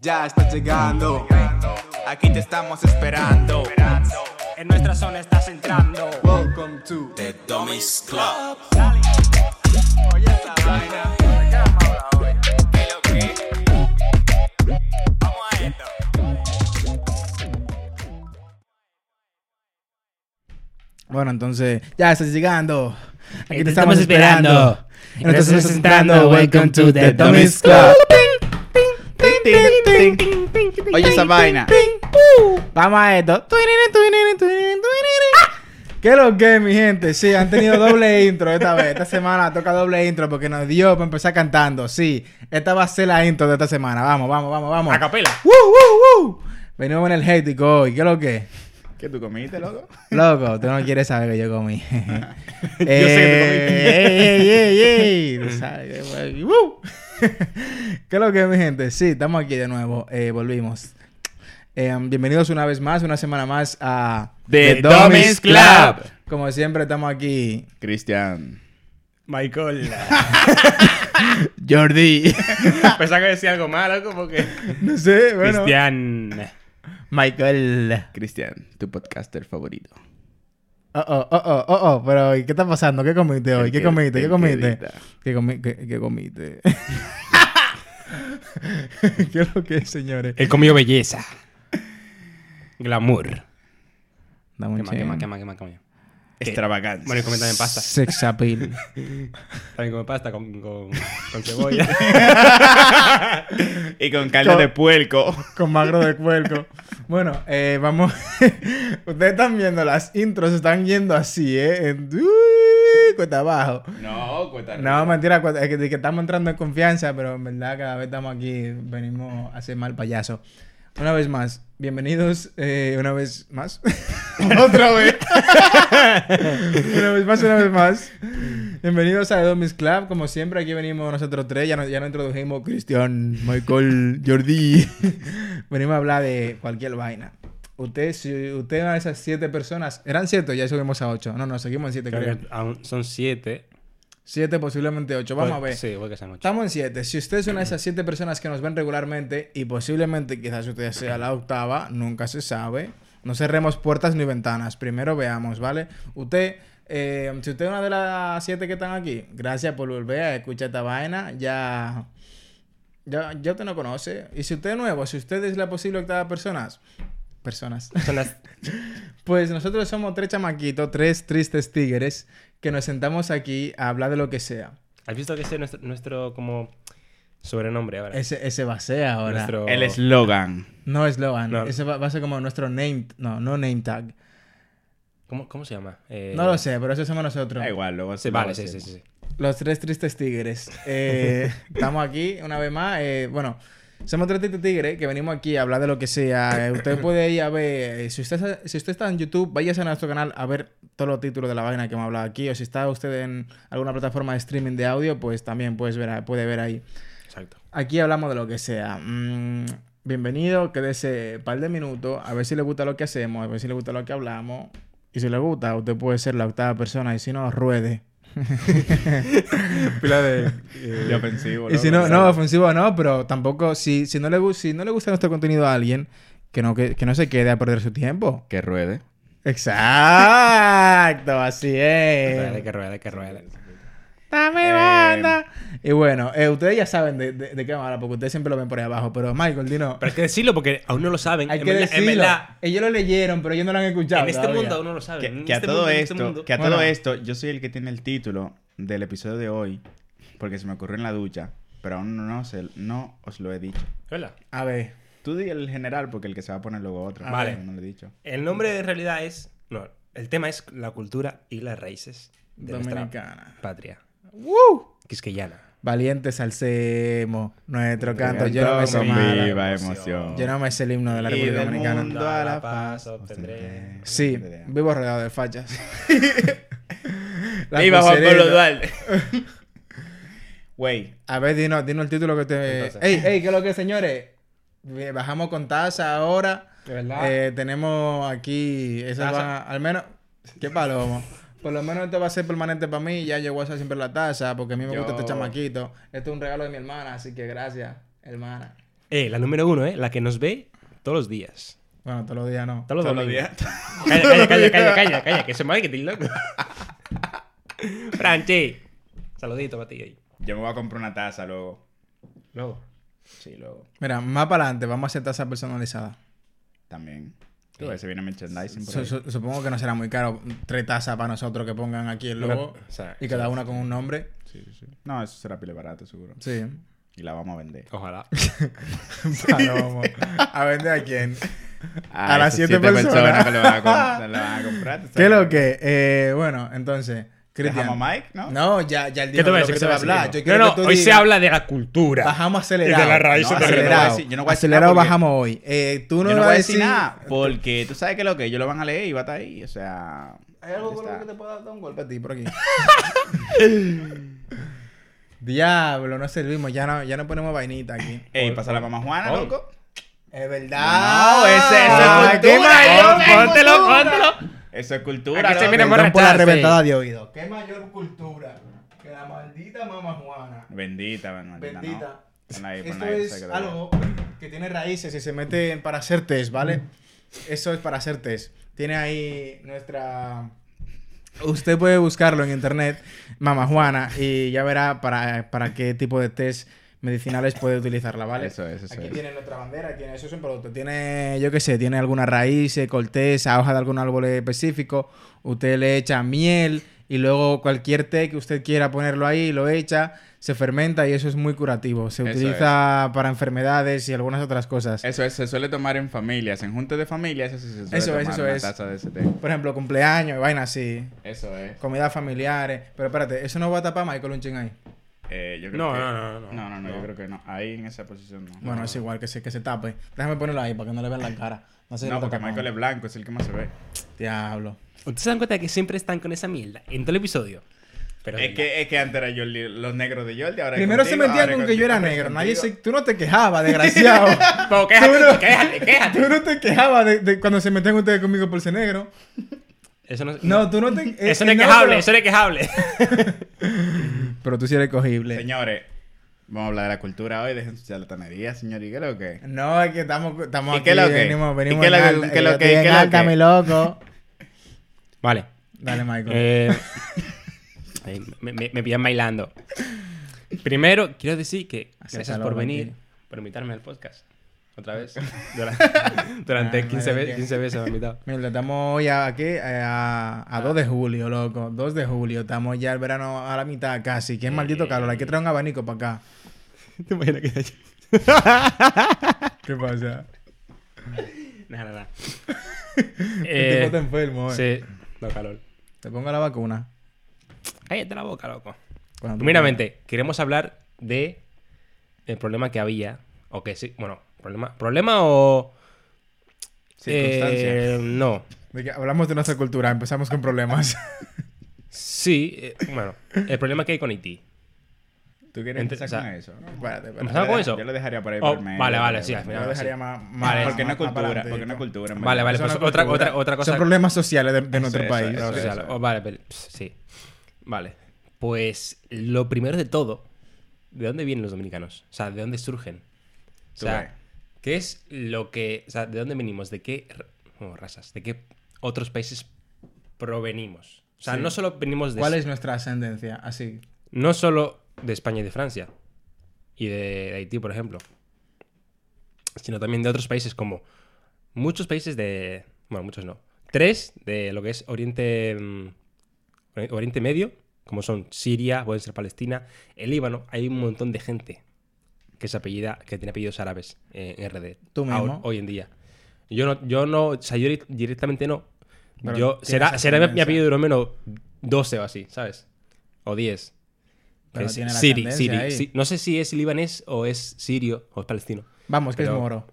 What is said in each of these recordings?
Ya estás llegando. Aquí te estamos esperando. En nuestra zona estás entrando. Welcome to The Dummies Club. Oye esa vaina. Bueno, entonces, ya estás llegando. Aquí te estamos esperando. Entonces, Estás entrando. Welcome to the Dummies Club. Oye esa vaina. Vamos a esto. ¿Qué es lo que, mi gente? Sí, han tenido doble intro esta vez. Esta semana toca doble intro porque nos dio para empezar cantando. Sí, esta va a ser la intro de esta semana. Vamos, vamos, vamos, vamos. A capela. ¡Woo, woo, woo! Venimos energético hoy. ¿Qué es lo que? ¿Qué tú comiste, loco? Loco, tú no quieres saber que yo comí. yo sé que ¡Ey, ey, ey, ey! Tú güey. ¡Woo! ¿Qué es lo que, mi gente? Sí, estamos aquí de nuevo. Eh, volvimos. Eh, bienvenidos una vez más, una semana más a The Dummies Club. Como siempre, estamos aquí. Cristian. Michael. Jordi. Pensaba que decía algo malo, como que. no sé, bueno. Cristian. Michael. Cristian, tu podcaster favorito. Oh, oh, oh, oh, oh, oh. Pero, ¿y ¿qué está pasando? ¿Qué comiste hoy? ¿Qué comiste? ¿Qué comiste? ¿Qué, comi qué, qué comiste? ¿Qué es lo que es, señores? Él comió belleza. Glamour. Dame ¿Qué un más, qué más, qué más, qué más comió? Extravaganza. Bueno, y comí también pasta. Sex appeal. También come pasta con, con, con cebolla. y con caldo Con- de puerco. Con magro de puerco. Bueno, eh, vamos. Ustedes están viendo las intros, están yendo así, ¿eh? En... Uy, Cuesta abajo. No, cuenta. No, mentira, cuesta- es que, que estamos entrando en confianza, pero en verdad cada vez estamos aquí, venimos a hacer mal payaso. Una vez más, bienvenidos, eh, una vez más. Otra vez. una vez más, una vez más. Bienvenidos a The Domis Club. Como siempre, aquí venimos nosotros tres. Ya nos, ya nos introdujimos Cristian, Michael, Jordi. venimos a hablar de cualquier vaina. Usted, si usted esas siete personas, eran siete, ya subimos a ocho. No, no, seguimos en siete, Creo son siete. Siete, posiblemente ocho. Vamos a ver. Sí, puede que sean ocho. Estamos en 7. Si usted es una de esas 7 personas que nos ven regularmente y posiblemente quizás usted sea la octava, nunca se sabe. No cerremos puertas ni ventanas. Primero veamos, ¿vale? Usted, eh, si usted es una de las 7 que están aquí, gracias por volver a escuchar esta vaina. Ya, ya, ya usted no conoce. Y si usted es nuevo, si usted es la posible octava personas, personas. Son las- Pues nosotros somos tres chamaquitos, tres tristes tigres que nos sentamos aquí a hablar de lo que sea. ¿Has visto que ese es nuestro, nuestro como sobrenombre ahora? Ese, ese va a ser ahora. Nuestro- El eslogan. No eslogan. No. Ese va, va a ser como nuestro name. No, no name tag. ¿Cómo, ¿Cómo se llama? Eh, No lo sé, pero eso somos nosotros. Da igual, luego Sí, luego vale, sí, sí. sí. Los tres tristes tigres. Eh, estamos aquí una vez más. eh, bueno, somos tres tigres que venimos aquí a hablar de lo que sea. Eh, usted puede ir a ver. eh, si, usted, si usted está en YouTube, váyase a nuestro canal a ver todos los títulos de la vaina que hemos hablado aquí. O si está usted en alguna plataforma de streaming de audio, pues también puedes ver, puede ver ahí. Exacto. Aquí hablamos de lo que sea. Mm, bienvenido, quédese un par de minutos, a ver si le gusta lo que hacemos, a ver si le gusta lo que hablamos. Y si le gusta, usted puede ser la octava persona, y si no, ruede. Pila de... De ofensivo. Y si no, no, ofensivo no, pero tampoco, si, si, no, le, si no le gusta nuestro contenido a alguien, que no, que, que no se quede a perder su tiempo. Que ruede. Exacto, así es. que rueda, que rueda. Dame Eh, banda. Y bueno, eh, ustedes ya saben de, de, de qué vamos a hablar, porque ustedes siempre lo ven por ahí abajo. Pero Michael, dino. Pero hay que decirlo porque aún no lo saben. Hay en que decirlo. En Ellos lo leyeron, pero ellos no lo han escuchado. en este todavía. mundo aún no lo saben. Que, En que a este todo mundo, este esto, mundo. que a Bueno. todo esto, yo soy el que tiene el título del episodio de hoy, porque se me ocurrió en la ducha, pero aún no, se, no os lo he dicho. ¿Verdad? A ver. Tú di el general, porque el que se va a poner luego otro. Vale. No lo he dicho. El nombre en realidad es. No, el tema es la cultura y las raíces de nuestra Dominicana. patria. ¡Woo! Quisqueyana. Valientes alcemos nuestro canto. Yo no me sé viva emoción. Yo no me sé el himno de la Y República del Dominicana. mundo a la paz obtendré. Sí, vivo rodeado de fachas. Viva Juan. Pablo Duarte. Güey, A ver, dinos, dinos el título que te. Entonces. ¡Ey, ey! ¿Qué es lo que, señores? Eh, Bajamos con tasa ahora. ¿De verdad? Eh, tenemos aquí. Esas Taza. van a- al menos. ¿Qué palomo? Por lo menos esto va a ser permanente para mí. Ya voy a hacer siempre la taza porque a mí me gusta este chamaquito. Esto es un regalo de mi hermana, así que gracias, hermana. Eh, la número uno, ¿eh? La que nos ve todos los días. Bueno, todos los días no. Todos los Todos los días. Calla, calla, calla, calla, calla, calla, que se marketing, loco. Franchi. Saludito para ti ahí. Yo me voy a comprar una taza luego. Luego. Sí, luego. Mira, más para adelante vamos a hacer taza personalizada. También. Tú ves, se viene merchandising por Su- ahí. su- supongo que no será muy caro. Tres tazas para nosotros que pongan aquí el logo. o sea, y cada una con un nombre. Sí, sí, sí. No, eso será pile barato, seguro. Sí. Y la vamos a vender. Ojalá. Palomo. ¿A vender a quién? A las esas siete personas. que le van a, com- le van a comprar. ¿tú ¿Qué es lo que? Eh, bueno, entonces. Cristian. Dejamos a Mike, ¿no? No, ya, ya el ¿Qué día te voy a de lo decir? que ¿Qué se te va a hablar. Yo No, que no, tú hoy se habla de la cultura. Bajamos acelerado. Y de las raíces No, acelerado. yo no voy a decir acelerado porque- bajamos hoy. Eh, tú no, yo no vas voy a decir nada porque tú sabes que lo que ellos lo van a leer y va a estar ahí. O sea. ¿Hay algo con lo que te pueda dar un golpe a ti por aquí? Diablo, no servimos. Ya no, ya no ponemos vainita aquí. Ey, pasa la mamá Juana, Hoy. loco. Es verdad. No, ese- ese es Ah, cultura, qué mayor ese es Póntelo, póntelo. Eso es cultura. Aquí se viene por la reventada de oído. Qué mayor cultura que la maldita mamá Juana. Bendita, bendita. Bendita. No. Ponla ahí, Esto ahí, es algo que tiene raíces y se mete para hacer test, ¿vale? Eso es para hacer test. Tiene ahí nuestra... Usted puede buscarlo en internet, Mama Juana, y ya verá para, para qué tipo de test medicinales puede utilizarla, ¿vale? Eso es, eso Aquí es. tiene nuestra bandera, tiene, eso es un producto. Tiene, yo qué sé, tiene alguna raíz, corteza, hoja de algún árbol específico. Usted le echa miel y luego cualquier té que usted quiera ponerlo ahí, lo echa, se fermenta y eso es muy curativo. Se Eso utiliza para enfermedades y algunas otras cosas. Eso es, se suele tomar en familias, en juntas de familias, eso sí se suele Eso es, eso una es. taza de ese té. Por ejemplo, cumpleaños, vainas así, Eso es. comidas familiares. Pero espérate, ¿eso no va a tapar Michael un ching ahí? Eh, yo creo No, que... no, no, no. No, no, no, yo No. creo que no. Ahí en esa posición no. Bueno, no, es igual que se, que se tape. Déjame ponerlo ahí para que no le vean la cara. No sé si No, lo porque. Michael es blanco, es el que más se ve. Diablo. ¿Ustedes se dan cuenta de que siempre están con esa mierda en todo el episodio? Pero Es que, es que antes era Jordi, los negros de Jordi, ahora Primero se metían con que yo era negro. Nadie se... Tú no te quejabas, desgraciado. Pero quéjate, Tú no- quéjate, quéjate. Tú no te quejabas de, de cuando se metían ustedes conmigo por ser negro. Eso no, No, tú no te... eh, Eso no es no, quejable, pero- eso no es quejable. Pero tú sí eres cogible. Señores, vamos a hablar de la cultura hoy, dejen su charlatanería, señor. ¿Y qué es lo que? No, es que estamos, estamos ¿Y aquí. qué lo que? Venimos, ¿Y venimos qué en lo que- qué lo que- qué lo que? mi loco. Vale. Dale, Michael. Eh, me, me, me pillan bailando. Primero, quiero decir que gracias por venir, por invitarme al podcast. Otra vez. Durante, Ah, 15, madre ve- mía. 15 veces me invitado. Mira, estamos hoy a, aquí a, a 2 de julio, loco. 2 de julio. Estamos ya el verano a la mitad casi. Que es maldito calor. Hay que traer un abanico para acá. ¿Te imaginas que ¿Qué pasa? Nada, nada. El Eh, tipo está enfermo, eh. sí, no calor. Te pongo la vacuna. Cállate la boca, loco. Primeramente, queremos hablar de el problema que había. O que sí, bueno, problema, problema o. Circunstancia. Eh, no. quieras. De que hablamos de nuestra cultura. Empezamos con problemas. Sí, eh, bueno, el problema que hay con Haití. ¿Tú quieres empezar o sea, con eso? ¿no? Espérate. ¿Empezamos con eso? Yo lo dejaría por ahí Oh, por medio, vale, vale, sí, al final. Yo lo dejaría sí. más, más- Vale, Porque no más- cultura, más para porque no cultura. Vale, vale, pues otra, cultura. otra, otra cosa. Son problemas sociales de, de nuestro eso, país. eso, eso. oh, vale, pero- sí. Vale. Pues lo primero de todo, ¿de dónde vienen los dominicanos? O sea, ¿de dónde surgen? O sea. ¿Qué es lo que. O sea, ¿de dónde venimos? ¿De qué bueno, razas? ¿De qué otros países provenimos? O sea, Sí. no solo venimos de. ¿Cuál es nuestra ascendencia? Así. No solo de España y de Francia. Y de, Haití, por ejemplo. Sino también de otros países como. Muchos países de. Bueno, muchos no. Tres de lo que es Oriente. mm, Ori- Oriente Medio. Como son Siria, puede ser Palestina, el Líbano. Hay un montón de gente que es apellida, que tiene apellidos árabes eh, en RD. Tú mismo. hoy en día. Yo no, yo no, o sea, yo di- directamente no. Pero yo, será, será mi, mi apellido de menos 12 o así, ¿sabes? O 10. Pero Es tiene la Siri, Siri, ahí. No sé si es libanés o es sirio o es palestino. Vamos, que Pero- es moro.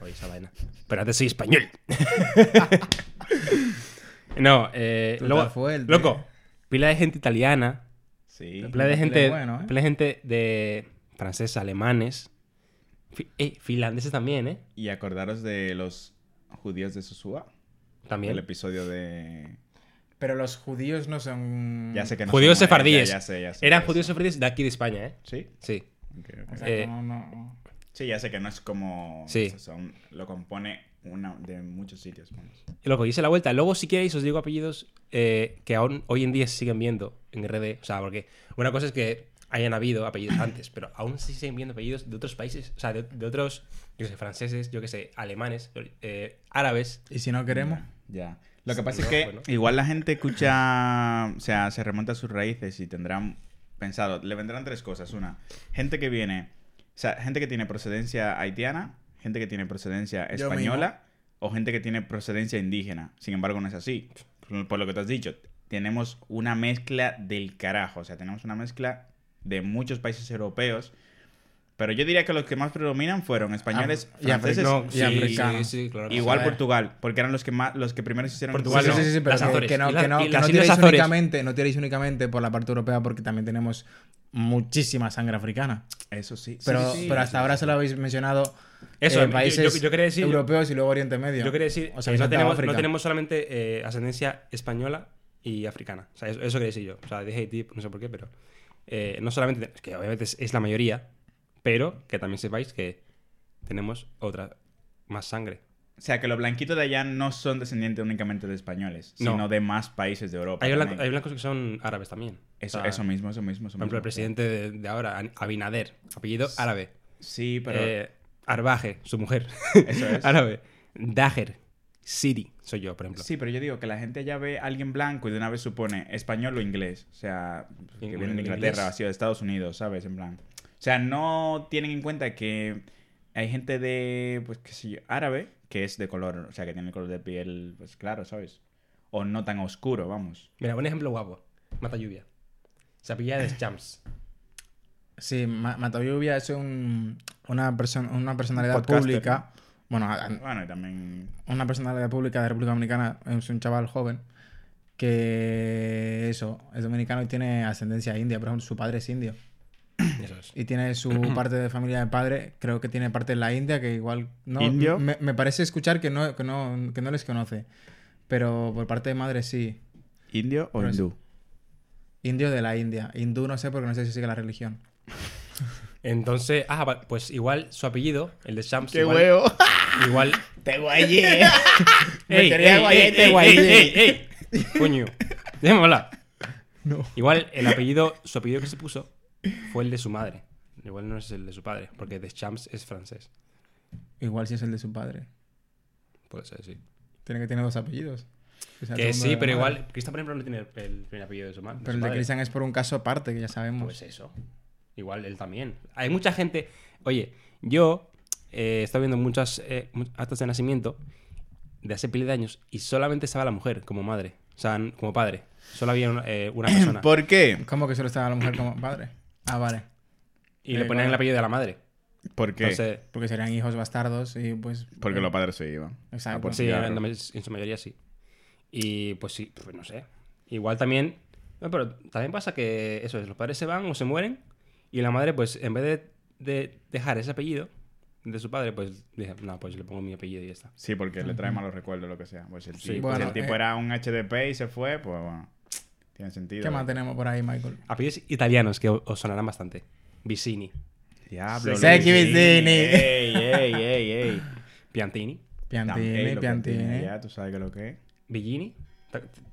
Oye, esa vaina. Pero antes soy español. no, eh, loco, pila de gente italiana, Sí. pila de gente, bueno, ¿eh? pila de gente de franceses, alemanes, fi- eh, finlandeses también, ¿eh? Y acordaros de los judíos de Sosúa. También. El episodio de... Pero los judíos no son. Ya sé que no Judíos son- eh, sefardíes. Ya, ya sé, ya sé. Eran judíos sefardíes de aquí de España, ¿eh? ¿Sí? Sí. Eh, no, no. Sí, ya sé que no es como... Sí. Son, lo compone una de muchos sitios. Y Loco, hice la vuelta. Luego, si queréis, os digo apellidos eh, que aún hoy en día se siguen viendo en RD. O sea, porque una cosa es que hayan habido apellidos antes, pero aún se siguen viendo apellidos de otros países. O sea, de, de otros, yo que sé, franceses, yo que sé, alemanes, eh, árabes. ¿Y si no queremos? Ya. Lo que Sí, pasa no, es que bueno. igual la gente escucha, o sea, se remonta a sus raíces y tendrán pensado, le vendrán tres cosas. Una, gente que viene, o sea, gente que tiene procedencia haitiana, gente que tiene procedencia española o gente que tiene procedencia indígena. Sin embargo, no es así. Por lo que te has dicho, tenemos una mezcla del carajo, o sea, tenemos una mezcla de muchos países europeos. Pero yo diría que los que más predominan fueron españoles, Ah, y afri- franceses no, y, y africanos. sí, sí, claro. Igual. Portugal, porque eran los que más, los que primero se hicieron Portugal sí, sí, sí, sí, pero Las que, Azores. que no, que no, que no tiréis únicamente, no tiréis únicamente por la parte europea porque también tenemos muchísima sangre africana. Eso sí. Pero, Sí, sí, pero sí, hasta sí, ahora sí. se lo habéis mencionado Eso, eh, yo- países yo- yo quería decir- europeos y luego Oriente Medio. Yo quería decir O sea, no tenemos, no tenemos solamente eh, ascendencia española y africana. O sea, eso, eso quería decir yo. O sea, dije Haití, no sé por qué, pero eh, no solamente, es que obviamente es, es la mayoría, pero que también sepáis que tenemos otra más sangre. O sea, que los blanquitos de allá no son descendientes únicamente de españoles, No. sino de más países de Europa. Hay, blanco- hay blancos que son árabes también. Eso, O sea, eso mismo, eso mismo. Eso Por ejemplo, el presidente de, de ahora, Abinader, apellido árabe. Sí, pero... Eh, Arbaje, su mujer. Eso es. árabe. Dager, Siri, soy yo, por ejemplo. Sí, pero yo digo que la gente ya ve a alguien blanco y de una vez supone español o inglés. O sea, que In- viene de in- Inglaterra, inglés. así, o de Estados Unidos, ¿sabes? En plan. O sea, no tienen en cuenta que hay gente de, pues, qué sé yo, árabe, que es de color, o sea, que tiene el color de piel, pues claro, ¿sabes? O no tan oscuro, vamos. Mira, un ejemplo guapo. Mata lluvia. Se apellida de Champs. Sí, Ma- Matalluvia es un, una, perso- una personalidad Podcaster, pública. Bueno, a- a- Bueno, y también... una personalidad pública de República Dominicana, es un chaval joven que eso, es dominicano y tiene ascendencia india, por ejemplo, su padre es indio. Eso es. Y tiene su parte de familia de padre, creo que tiene parte en la India, que igual no. ¿Indio? Me, me parece escuchar que no, que, no, que no les conoce. Pero por parte de madre sí. ¿Indio o Pero es- hindú? Indio de la India. Hindú no sé porque no sé si sigue la religión. Entonces, ah, pues igual su apellido, el de Champs. ¡Qué igual, huevo! Igual. ¡Te guayé! ¡Ey, quería ey, ey, ey! Coño. Déjame hablar. No. Igual el apellido, su apellido que se puso fue el de su madre. Igual no es el de su padre, porque de Champs es francés. Igual si es el de su padre. Puede ser, sí. Tiene que tener dos apellidos. Que sí, pero igual, Cristian, por ejemplo, no tiene el primer apellido de su madre. Pero el de Cristian es por un caso aparte, que ya sabemos. Pues eso. Igual él también. Hay mucha gente. Oye, yo eh, he estado viendo muchas eh, actas de nacimiento de hace pila de años y solamente estaba la mujer como madre. O sea, como padre. Solo había una, eh, una persona. ¿Por qué? ¿Cómo que solo estaba la mujer como padre? Ah, vale. y le Eh, ponían el apellido de la madre. ¿Por qué? Entonces, Porque serían hijos bastardos y pues. Porque los padres se iban. Exacto. Por sí, en, en su mayoría sí. Y pues sí, pues no sé. Igual también. No, pero también pasa que eso es, los padres se van o se mueren y la madre, pues en vez de, de dejar ese apellido de su padre, pues dije, no, pues le pongo mi apellido y ya está. Sí, porque le trae malos recuerdos, lo que sea. Pues el Sí, tipo, bueno, si el tipo eh. era un HDP y se fue, pues bueno, tiene sentido. ¿Qué más tenemos por ahí, Michael? Apellidos italianos que os sonarán bastante. Vicini, Diablo. Seki Luigi. Vicini. Ey, ey, ey, ey. Piantini, Piantini, Piantini. tiene Ya, tú sabes que lo que es. Villini.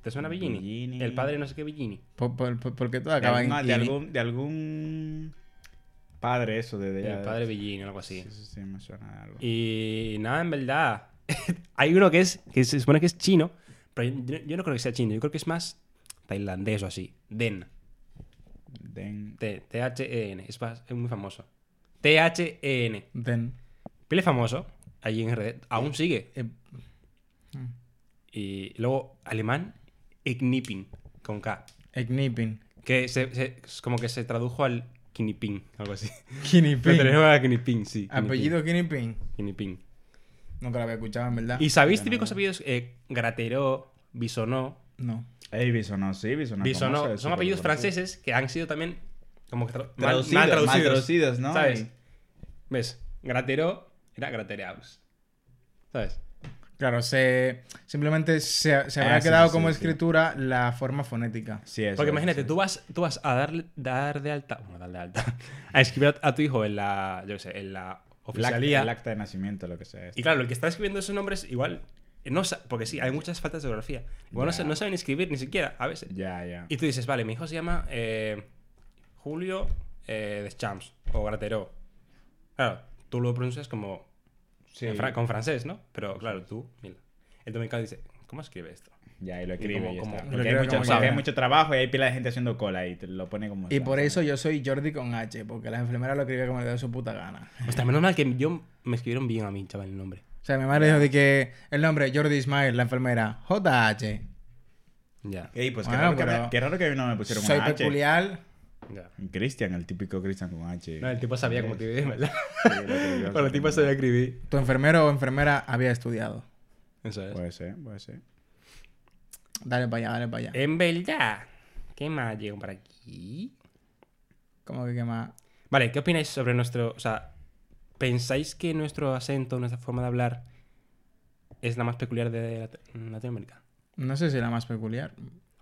¿Te, suena Villini? Villini. El padre no sé qué Villini. Por, por, por- de algún, de algún padre eso de, de El padre Villini o algo así. Sí, sí, sí, me suena de algo. Y nada, en verdad. Hay uno que es que se supone que es chino, pero yo, yo no creo que sea chino. Yo creo que es más tailandés o así. Den. Den- T- T-H-E-N. Es, muy famoso. T-H-E-N. Den. Pile famoso. Allí en RD. Aún sigue. Eh, Y luego alemán. Ignipin. Con K. Eknipin. Que se, como que se tradujo al Kinipin. Algo así. Kinipin. tenemos a Kinipin, sí. Kinipin. Apellido Kinipin. Kinipin. Nunca lo había escuchado, en verdad. ¿Y sabéis Yo no- típicos apellidos? Eh, Gratero, Bisonó. No. Ey, Bisonó, sí, Bisonó. Bisonó. Son apellidos franceses que han sido también como que tra- Traducidos, mal mal traducidos. traducidos, ¿no? ¿Sabes? Y- ¿Ves? Gratero era Gratereaus. ¿Sabes? Claro, se, simplemente se, se habrá Ah, quedado sí, como sí. escritura la forma fonética. Sí, eso Porque imagínate, sí. tú vas, tú vas a darle, dar de alta, bueno, dar de alta, a escribir a, a tu hijo en la, yo qué sé, en la El acta, oficialía. el acta de nacimiento, lo que sea. Y claro, el que está escribiendo esos nombres igual, no porque sí, hay muchas faltas de ortografía. Igual no, Ya. sa- no saben escribir ni siquiera, a veces. Ya, ya. Y tú dices, vale, mi hijo se llama eh, Julio eh, Deschamps o Gratero. Claro, tú lo pronuncias como Sí. fra- con francés, ¿no? Pero claro, tú, mira. El dominicano dice, ¿cómo escribe esto? Ya, y lo escribe como- y Porque hay, mucho, porque hay mucho trabajo y hay pila de gente haciendo cola y te lo pone como... Y por eso yo soy Jordi con H, porque la enfermera lo escribe como le da su puta gana. Hostia, menos mal que yo me escribieron bien a mí, chaval, el nombre. O sea, mi madre dijo de que el nombre Jordi Ismail, la enfermera, JH. Ya, Ey, pues qué, Bueno, raro que qué raro que no me pusieron Soy una H. peculiar. Ya. Cristian, el típico Cristian con H. No, el tipo sabía cómo escribir, ¿verdad? Sí, Pero el tipo sabía escribir. Tu enfermero o enfermera había estudiado. Eso es. Puede ser, puede ser. Dale para allá, dale para allá. En verdad, ¿qué más llegó por aquí? ¿Cómo que qué más? Vale, ¿qué opináis sobre nuestro... O sea, ¿pensáis que nuestro acento, nuestra forma de hablar es la más peculiar de Lat- Latinoamérica? No sé si la más peculiar,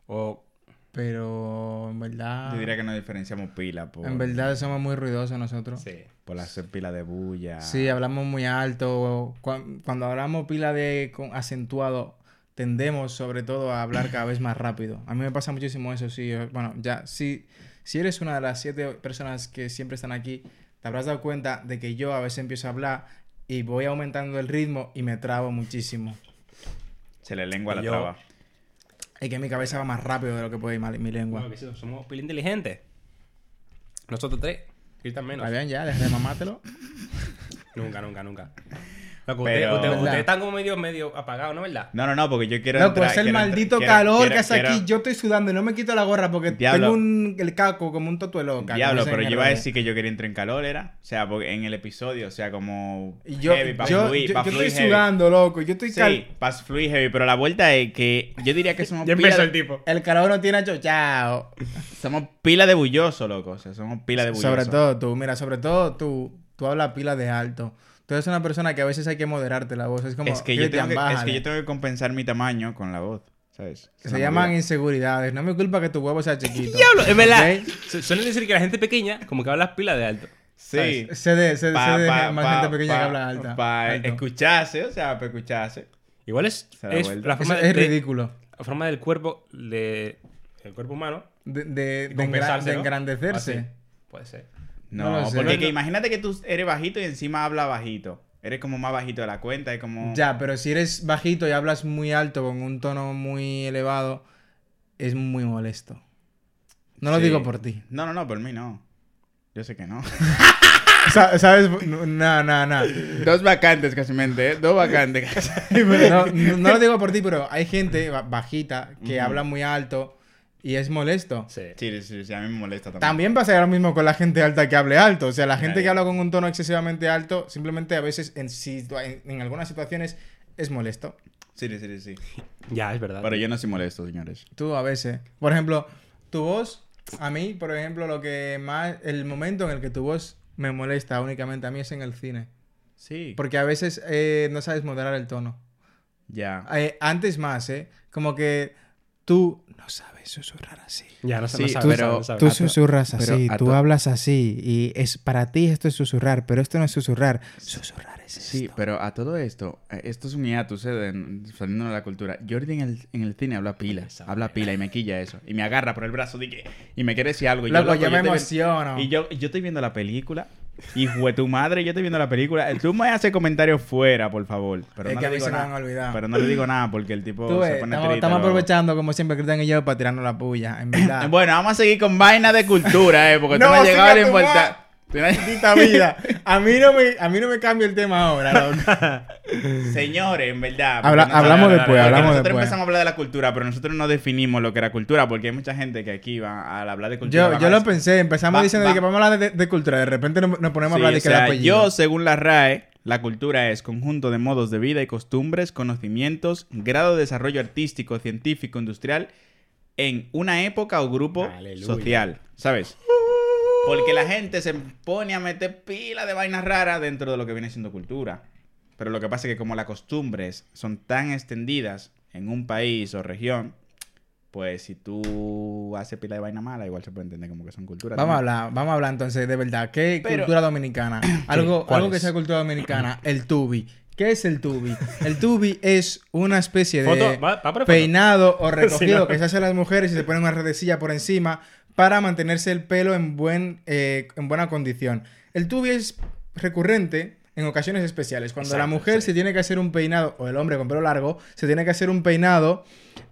O... pero en verdad... Yo diría que nos diferenciamos pila por, En verdad somos muy ruidosos nosotros. Sí. por hacer pila de bulla. Sí, hablamos muy alto. Cuan- Cuando hablamos pila de con acentuado, tendemos sobre todo a hablar cada vez más rápido. A mí me pasa muchísimo eso, sí. Bueno, ya, si, si eres una de las siete personas que siempre están aquí, te habrás dado cuenta de que yo a veces empiezo a hablar y voy aumentando el ritmo y me trabo muchísimo. Se le lengua Y la yo- traba. Y que mi cabeza va más rápido de lo que puede ir mi lengua. Bueno, que sí, somos pila inteligentes. Nosotros tres. Gritan menos. Está bien, ya, deja de mamátelo. Nunca, nunca, nunca. Loco, Pero- ustedes, ustedes están como medio, medio apagados, ¿no? ¿Verdad? No, no, no, porque yo quiero Loco, entrar- es el entrar- maldito calor quiero- que hace quiero- aquí. Yo estoy sudando y no me quito la gorra porque Diablo. tengo un, el caco como un totuelo. Diablo, pero yo iba a decir que yo quería entrar en calor, ¿era? O sea, porque en el episodio, o sea, como yo, heavy, pa' yo, fluir, yo- yo fluir estoy heavy. sudando, loco. Yo estoy Sí, cal- para fluir heavy, pero la vuelta es que yo diría que somos Ya empezó el tipo. El calor no tiene achochao. somos pila de bulloso, loco, o sea, somos pila de bulloso. Sobre todo tú, mira, sobre todo tú. Tú hablas pila de alto. Tú eres una persona que a veces hay que moderarte la voz. Es como. es que, yo tengo que, es que yo tengo que compensar mi tamaño con la voz, ¿sabes? Se llaman inseguridades. No mi culpa que tu huevo sea chiquito. ¡Diablo! Es verdad. ¿Ok? Su- Suelen decir que la gente pequeña, como que habla las pilas de alto. Sí. Se de, se, Pa- se de pa- más pa- gente pequeña pa- que habla alta. pa alto. escucharse, o sea, para escucharse. Igual es, es la forma, es de- ridículo. la forma del cuerpo de, el cuerpo humano De, de, y de engra- compensarse, de ¿no? engrandecerse. Así. Puede ser. No, No sé. porque que imagínate que tú eres bajito y encima hablas bajito. Eres como más bajito de la cuenta, es como... Ya, pero si eres bajito y hablas muy alto con un tono muy elevado, es muy molesto. No lo digo por ti. No, no, no, por mí no. Yo sé que no. Sa- ¿Sabes? No, no, no. Dos vacantes casi mente, ¿eh? Dos vacantes casi. No, lo digo por ti, pero hay gente ba- bajita que habla muy alto y es molesto. Sí. Sí, sí, sí, a mí me molesta también. También pasa lo mismo con la gente alta que hable alto. O sea, la gente que habla con un tono excesivamente alto, simplemente a veces en, situa- en, en algunas situaciones es molesto. Sí, sí, sí, sí. Ya, es verdad. Pero yo no soy molesto, señores. Tú a veces. Por ejemplo, tu voz, a mí, por ejemplo, lo que más. El momento en el que tu voz me molesta únicamente a mí es en el cine. Sí. Porque a veces eh, no sabes moderar el tono. Ya. Eh, antes más, ¿eh? Como que tú no sabes susurrar así. Ya, no, sé, Sí, no sabes, pero no sabes. Tú susurras pero así, a tú hablas así y es para ti esto es susurrar, pero esto no es susurrar. Susurrar es Sí, esto. pero a todo esto, eh, esto es un hiatus, ¿eh? saliendo de la cultura. Jordi en el, en el cine habla pila, habla pila y me quilla eso. Y me agarra por el brazo de que- y me quiere decir algo. Y Loco, yo me estoy viendo- emociono. Y yo, yo estoy viendo la película. Hijo de tu madre, yo estoy viendo la película. Tú me haces comentarios fuera, por favor. Pero Es no que le digo se me nada. Pero no le digo nada porque el tipo ves, se pone estamos, triste. estamos luego. aprovechando como siempre Cristian y yo para tirarnos la puya, en verdad. Bueno, vamos a seguir con vaina de cultura, eh, porque tú No, no has llegado a la Maldita vida. A mí no me, a mí no me cambia el tema ahora, loco. Señores, en verdad. Habla- hablamos después, hablamos nosotros después. empezamos a hablar de la cultura, pero nosotros no definimos lo que era cultura, porque hay mucha gente que aquí va al hablar de cultura. Yo, yo lo pensé, empezamos Va- diciendo de que vamos a hablar de, de cultura, de repente nos, ponemos a hablar de o que de sea, apellido. yo, según la RAE, la cultura es conjunto de modos de vida y costumbres, conocimientos, grado de desarrollo artístico, científico, industrial en una época o grupo Aleluya. social, ¿sabes? Porque la gente se pone a meter pila de vainas raras dentro de lo que viene siendo cultura. Pero lo que pasa es que como las costumbres son tan extendidas en un país o región, pues si tú haces pila de vaina mala, igual se puede entender como que son culturas. Vamos a hablar, vamos a hablar entonces de verdad. ¿Qué Pero- cultura dominicana? Algo, ¿cuál algo que sea cultura dominicana. El tubi. ¿Qué es el tubi? El tubi es una especie de Foto, va- va peinado o recogido Sí, no. que se hace a las mujeres y se pone una redecilla por encima para mantenerse el pelo en, buen, eh, en buena condición. El tubi es recurrente en ocasiones especiales. Cuando la mujer sí. se tiene que hacer un peinado, o el hombre con pelo largo, se tiene que hacer un peinado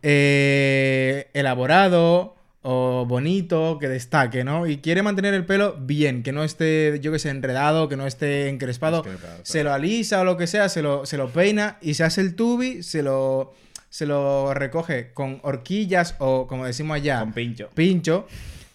eh, elaborado o bonito, que destaque, ¿no? Y quiere mantener el pelo bien, que no esté, yo que sé, enredado, que no esté encrespado. Encrespado, Se lo alisa o lo que sea, se lo, se lo peina y se hace el tubi, se lo, se lo recoge con horquillas o, como decimos allá, Con pincho. pincho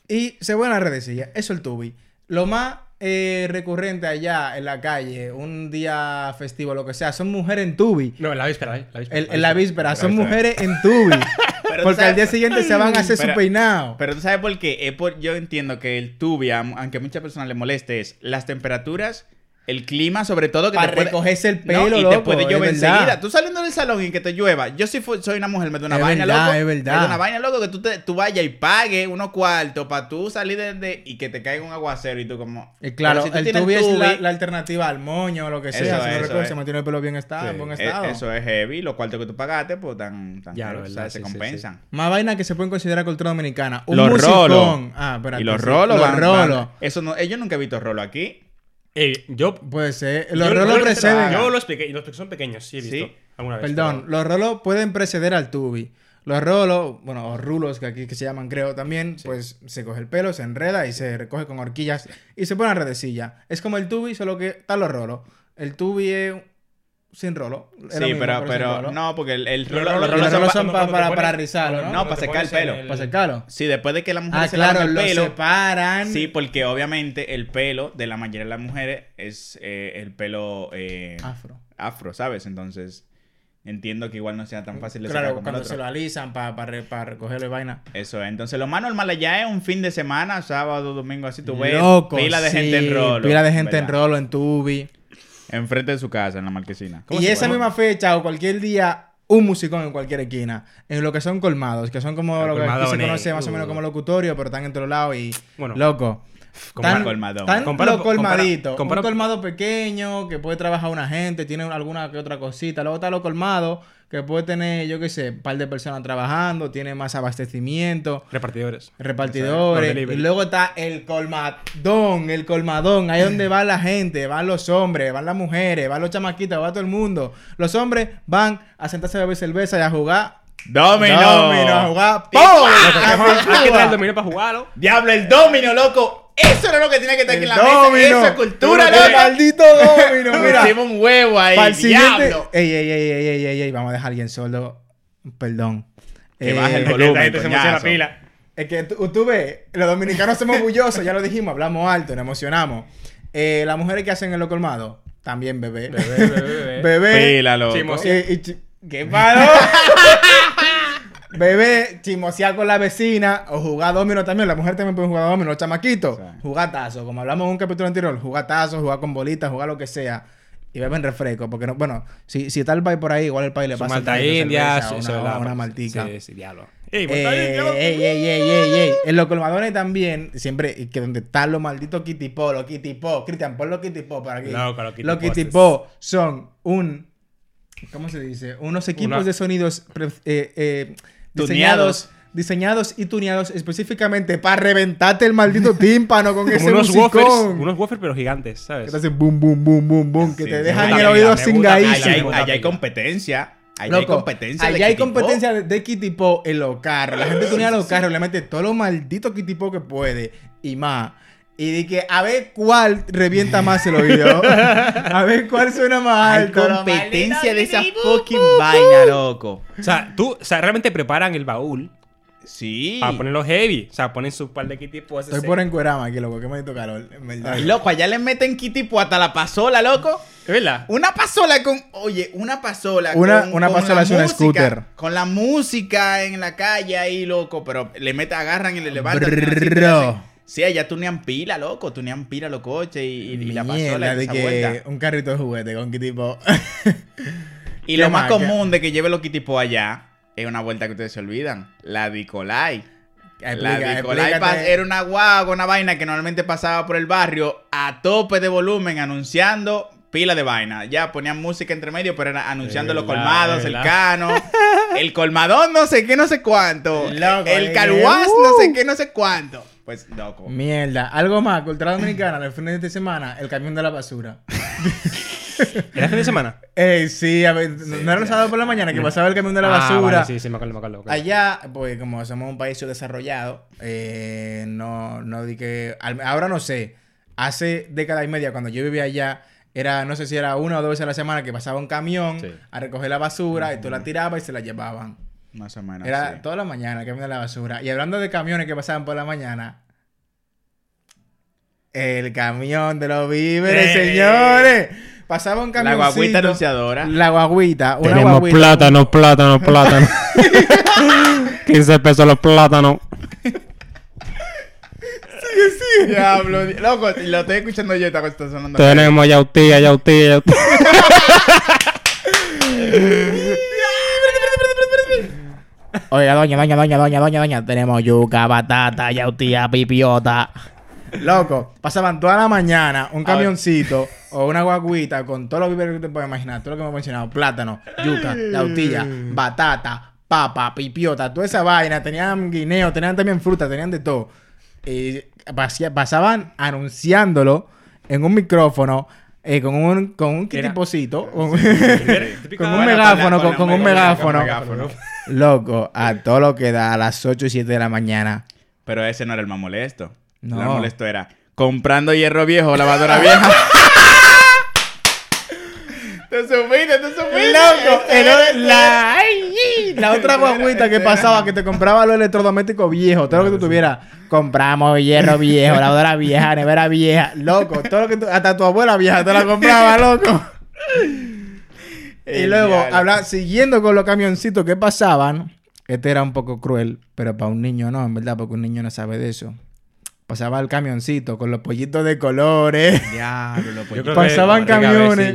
y se pone la redecilla. Eso el tubi. Lo más eh, recurrente allá en la calle, un día festivo, lo que sea, son mujeres en tubi. No, en la víspera, ¿eh? La víspera, El- en la víspera, son víspera. mujeres en tubi. Pero porque ¿sabes? al día siguiente se van a hacer su Pero- peinado. Pero tú sabes por qué. Es por, yo entiendo que el tubi, aunque a muchas personas le moleste, es las temperaturas, el clima, sobre todo que Para te puede... recogerse el No, pelo, y loco, te puede llover enseguida. Tú saliendo del salón y que te llueva. Yo si fu- soy una mujer, me da una Es vaina, verdad, loco. es verdad. Me da una vaina, loco, que tú, te, tú vayas y pagues unos cuartos para tú salir de, de- y que te caiga un aguacero y tú como... Y claro, si tú el tienes tubi es la, alternativa al moño o lo que sea. Eso si no eso recoge, es. se mantiene el pelo bien estado, en Sí, buen eh, estado. eso es heavy. Los cuartos que tú pagaste, pues tan... tan Ya, o sea, se sí, sí, compensan. Más vaina que se pueden considerar cultura dominicana. Un Los musicón. rolos. Ah, espérate. Y los sí. rolos Los rolos. Eso no... eh, Yo nunca he visto rolo aquí. Eh, yo. Puede ser. Los yo- rolos yo- preceden. Yo los pequeños, los que son pequeños, sí he visto. Sí. Alguna vez. Perdón, pero- los rolos pueden preceder al tubi. Los rolos, bueno, o rulos, que aquí que se llaman, creo también, pues se coge el pelo, se enreda y se recoge con horquillas y se pone a redecilla. Es como el tubi, solo que están los rolos. El tubi es sin rolo. Lo Sí, mismo, pero, pero rolo. no, porque el, el Los rolo- rolos- los rolos rolos son pa- pa- para, para rizarlo, ¿no? No, para secar el pelo. el- Para secarlo. Sí, después de que las mujeres Ah, se claro, el lo pelo. separan. Sí, porque obviamente el pelo de la mayoría de las mujeres es eh, el pelo eh, Afro. afro, ¿sabes? Entonces, entiendo que igual no sea tan fácil de sacar Claro, como el cuando otro. se lo alisan para recogerlo y vaina. Eso es. Entonces, lo más normal allá es un fin de semana, sábado, domingo, así tú ves Loco, pila de sí, gente en rolo. Pila de gente en rolo, en tubi. Enfrente de su casa, en la marquesina. ¿Cómo Y esa misma fecha o cualquier día, un musicón en cualquier esquina. En lo que son colmados, que son como lo que aquí se conoce más o menos como locutorio, pero están en todos lados y. Bueno. loco. Tan, colmadón. tan Compara- lo colmadito. compara- compara- Un colmado pequeño que puede trabajar una gente, tiene alguna que otra cosita. Luego está lo colmado que puede tener, yo qué sé, un par de personas trabajando, tiene más abastecimiento. Repartidores. repartidores. Y luego está el colmadón, el colmadón. Ahí donde va la gente, van los hombres, van las mujeres, van los chamaquitos, va todo el mundo. Los hombres van a sentarse a beber cerveza y a jugar. ¡Domino! Domino, a jugar. ¡Pum! Hay que traer el jugar. dominio para jugarlo. ¡Diablo, el domino, loco! Eso era lo que tenía que estar aquí en la El mesa. domino. Eso es cultura, El loco. maldito domino, mira. Pusimos un huevo ahí. Para el siguiente. ¡Diablo! Ey, ey, ey, ey, ey, ey, ey, Vamos a dejar a alguien solo. Perdón. Que Eh, baje el La volumen, gente se emociona coñazo. pila. Es que tú, tú ves, los dominicanos somos orgullosos, ya lo dijimos, hablamos alto, nos emocionamos. Eh, las mujeres que hacen en lo colmado, también bebé. Bebé, bebé, bebé. Bebé. Chimos. Eh, ¿Qué palo? Bebé, chimosear con la vecina o jugar domino también. La mujer también puede jugar domino. Los chamaquitos, Sí. jugar tazo. Como hablamos en un capítulo anterior, jugar tazo, jugar con bolitas, jugar lo que sea. Y beben refresco. Porque, no, bueno, si, si está el país por ahí, igual el país le Su pasa malta india, cerveza, una, una maltica. Sí, sí, diablo. Ey, Eh, india, loco. ey, ey, ey, ey, ey. En los colmadones también, siempre, y que donde están los malditos kitipó, los kitipó. Cristian, pon los kitipó por aquí. Loco, los los kitipó, kitipó son un. ¿Cómo se dice? Unos equipos Una- de sonidos eh, eh, Tuneados. diseñados. Diseñados y tuneados específicamente para reventarte el maldito tímpano con ese unos musicón. woofers, unos woofers pero gigantes, Que ¿sabes? te hacen boom, boom, boom, boom, boom. Que Sí, te dejan el oído cingadísimo. Allá hay, allá competencia. Allá hay competencia. de allá hay competencia de, de Kitty en los carros. La gente tunea los carros, le mete todo lo maldito Kitty Pop que puede y más. Y que a ver cuál revienta más el oído. a ver cuál suena más Hay alto. competencia de esa fucking vaina, loco. O sea, tú, o sea, realmente preparan el baúl Sí. para ponerlo heavy. O sea, ponen su par de kitty pues, Estoy por encuerarme aquí, loco, que maldito calor, en verdad. Loco, allá le meten Kitty Pop hasta la pasola, loco. ¿Es verdad? Una pasola con. Oye, una pasola Una- con. una con pasola la es una música- scooter. Con la música en la calle ahí, loco. Pero le meten, agarran y le levantan. Sí, allá tunean pila, loco. Tunean pila los coches y, la pasola. de esa que vuelta. un carrito de juguete con que tipo. Y ¿Qué lo más común de que lleve los kitipos allá es una vuelta que ustedes se olvidan. La Dicolai. La Explica- explícate. pas- era una guagua, una vaina que normalmente pasaba por el barrio a tope de volumen anunciando pila de vaina. Ya ponían música entre medio, pero era anunciando los colmados, el cano, el colmadón no sé qué, no sé cuánto, Loco, el eh, carwash uh. no sé qué, no sé cuánto. Pues, loco. Mierda. Algo más, cultura dominicana, los fines de semana, el camión de la basura. ¿Era fin de semana? Eh, sí, a ver, no era los sábados por la mañana que pasaba el camión de la Ah, basura. vale, sí, sí, me acuerdo, me acuerdo. Allá, pues como somos un país desarrollado, eh, no, no di que... al- Ahora no sé, hace década y media cuando yo vivía allá, era, no sé si era una o dos veces a la semana que pasaba un camión Sí. a recoger la basura y tú la tirabas y se la llevaban. Más o menos. Era sí. toda la mañana el camión de la basura. Y hablando de camiones que pasaban por la mañana, el camión de los víveres, ¡Eh! señores. Pasaba un La camión. guaguita anunciadora. La guaguita. Una Tenemos guaguita. plátanos, plátanos, plátanos. 15 pesos los plátanos. Diablo, di- loco, lo estoy escuchando yo, está está sonando. Tenemos yautía, yautía, yautía. Oiga, doña, doña, doña, doña, doña, doña. Tenemos yuca, batata, yautía, pipiota. Loco, pasaban toda la mañana un camioncito o una guaguita con todos los víveres que te puedes imaginar. Todo lo que hemos mencionado. Plátano, yuca, yautía, batata, papa, pipiota. Toda esa vaina. Tenían guineo, tenían también fruta, tenían de todo. Y pasaban anunciándolo en un micrófono. eh, con un, con un Era- con, Típica- con un megáfono, con un megáfono. Loco, a todo lo que da a las 8 y 7 de la mañana. Pero ese no era el más molesto. No. El más molesto era comprando hierro viejo, lavadora vieja. te supiste, te supiste. Loco, era la, la otra guaguita que pasaba que te compraba los electrodomésticos viejos, todo lo que tú tuvieras. Compramos hierro viejo, lavadora vieja, nevera vieja. Loco, todo lo que tú, hasta tu abuela vieja te la compraba, loco. Y luego, habla, siguiendo con los camioncitos que pasaban, este era un poco cruel, pero para un niño no, en verdad, porque un niño no sabe de eso. Pasaba el camioncito con los pollitos de colores. Diablo, los pollitos. Pasaban que llegué a ver, camiones.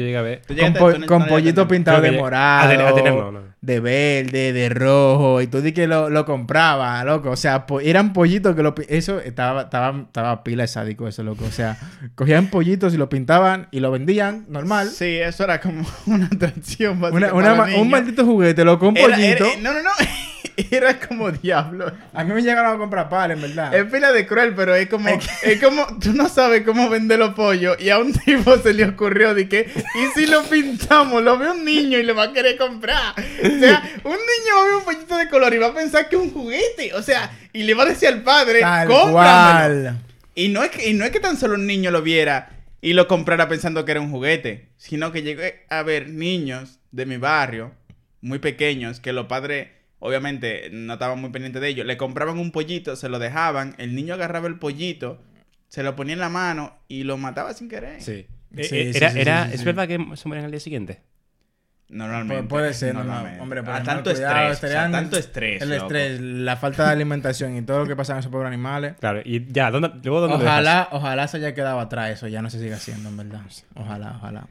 sí, a con po- pollitos a- pintados de morado, a tener- a tener, no, no. De verde, de rojo, y tú di que lo, lo compraba, loco. O sea, po- eran pollitos que lo eso estaba, estaba, estaba pila de sádico eso, loco. O sea, cogían pollitos y lo pintaban y lo vendían normal. Sí, eso era como una atracción Una- una para ma- un maldito juguete, loco, un Era- pollito. era- no, no, no. Era como diablo. A mí me llegaron a comprar pales, en verdad. Es pila de cruel, pero es como, es como, tú no sabes cómo vender los pollos y a un tipo se le ocurrió de que, ¿y si lo pintamos? Lo ve un niño y le va a querer comprar. O sea, un niño va a ver un pollito de color y va a pensar que es un juguete. O sea, y le va a decir al padre, Tal cómpramelo. cual. Y no, es que, y no es que tan solo un niño lo viera y lo comprara pensando que era un juguete, sino que llegué a ver niños de mi barrio, muy pequeños, que los padres, obviamente, no estaban muy pendientes de ellos. Le compraban un pollito, se lo dejaban, el niño agarraba el pollito, se lo ponía en la mano y lo mataba sin querer. Sí. Eh, sí, eh, sí, era, sí, era, sí, sí, ¿Es sí. verdad que se mueren al día siguiente? Normalmente. Pu- puede ser, no, no, normalmente. hombre, por a el tanto cuidado, estrés. o sea, estarían- tanto estrés. El loco. estrés, la falta de alimentación y todo lo que pasa en esos pobres animales. Claro, y ya, ¿dónde, luego dónde Ojalá, ojalá se haya quedado atrás eso, ya no se siga haciendo, en verdad. Ojalá, ojalá.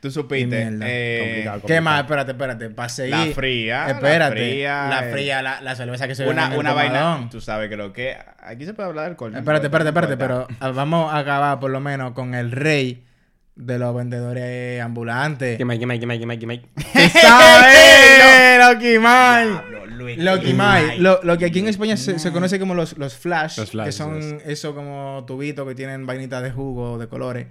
Tú supiste. mierda. eh, Complicado, ¿Qué más? Espérate, espérate. Para seguir. La fría, la Espérate. fría, La eh. fría, la, la cerveza que se Una, en el una vaina. Tú sabes que lo que. Aquí se puede hablar del alcohol. Espérate, espérate, espérate. Pero ah, vamos a acabar por lo menos con el rey de los vendedores ambulantes. ¿Qué más, qué más, qué más, qué más, qué sabe? Loki Mai. Diablo, Luis. Loki Mai. Lo, lo que aquí en España se, se conoce como los, los flash, Los flash, que son eso eso como tubitos que tienen vainitas de jugo de colores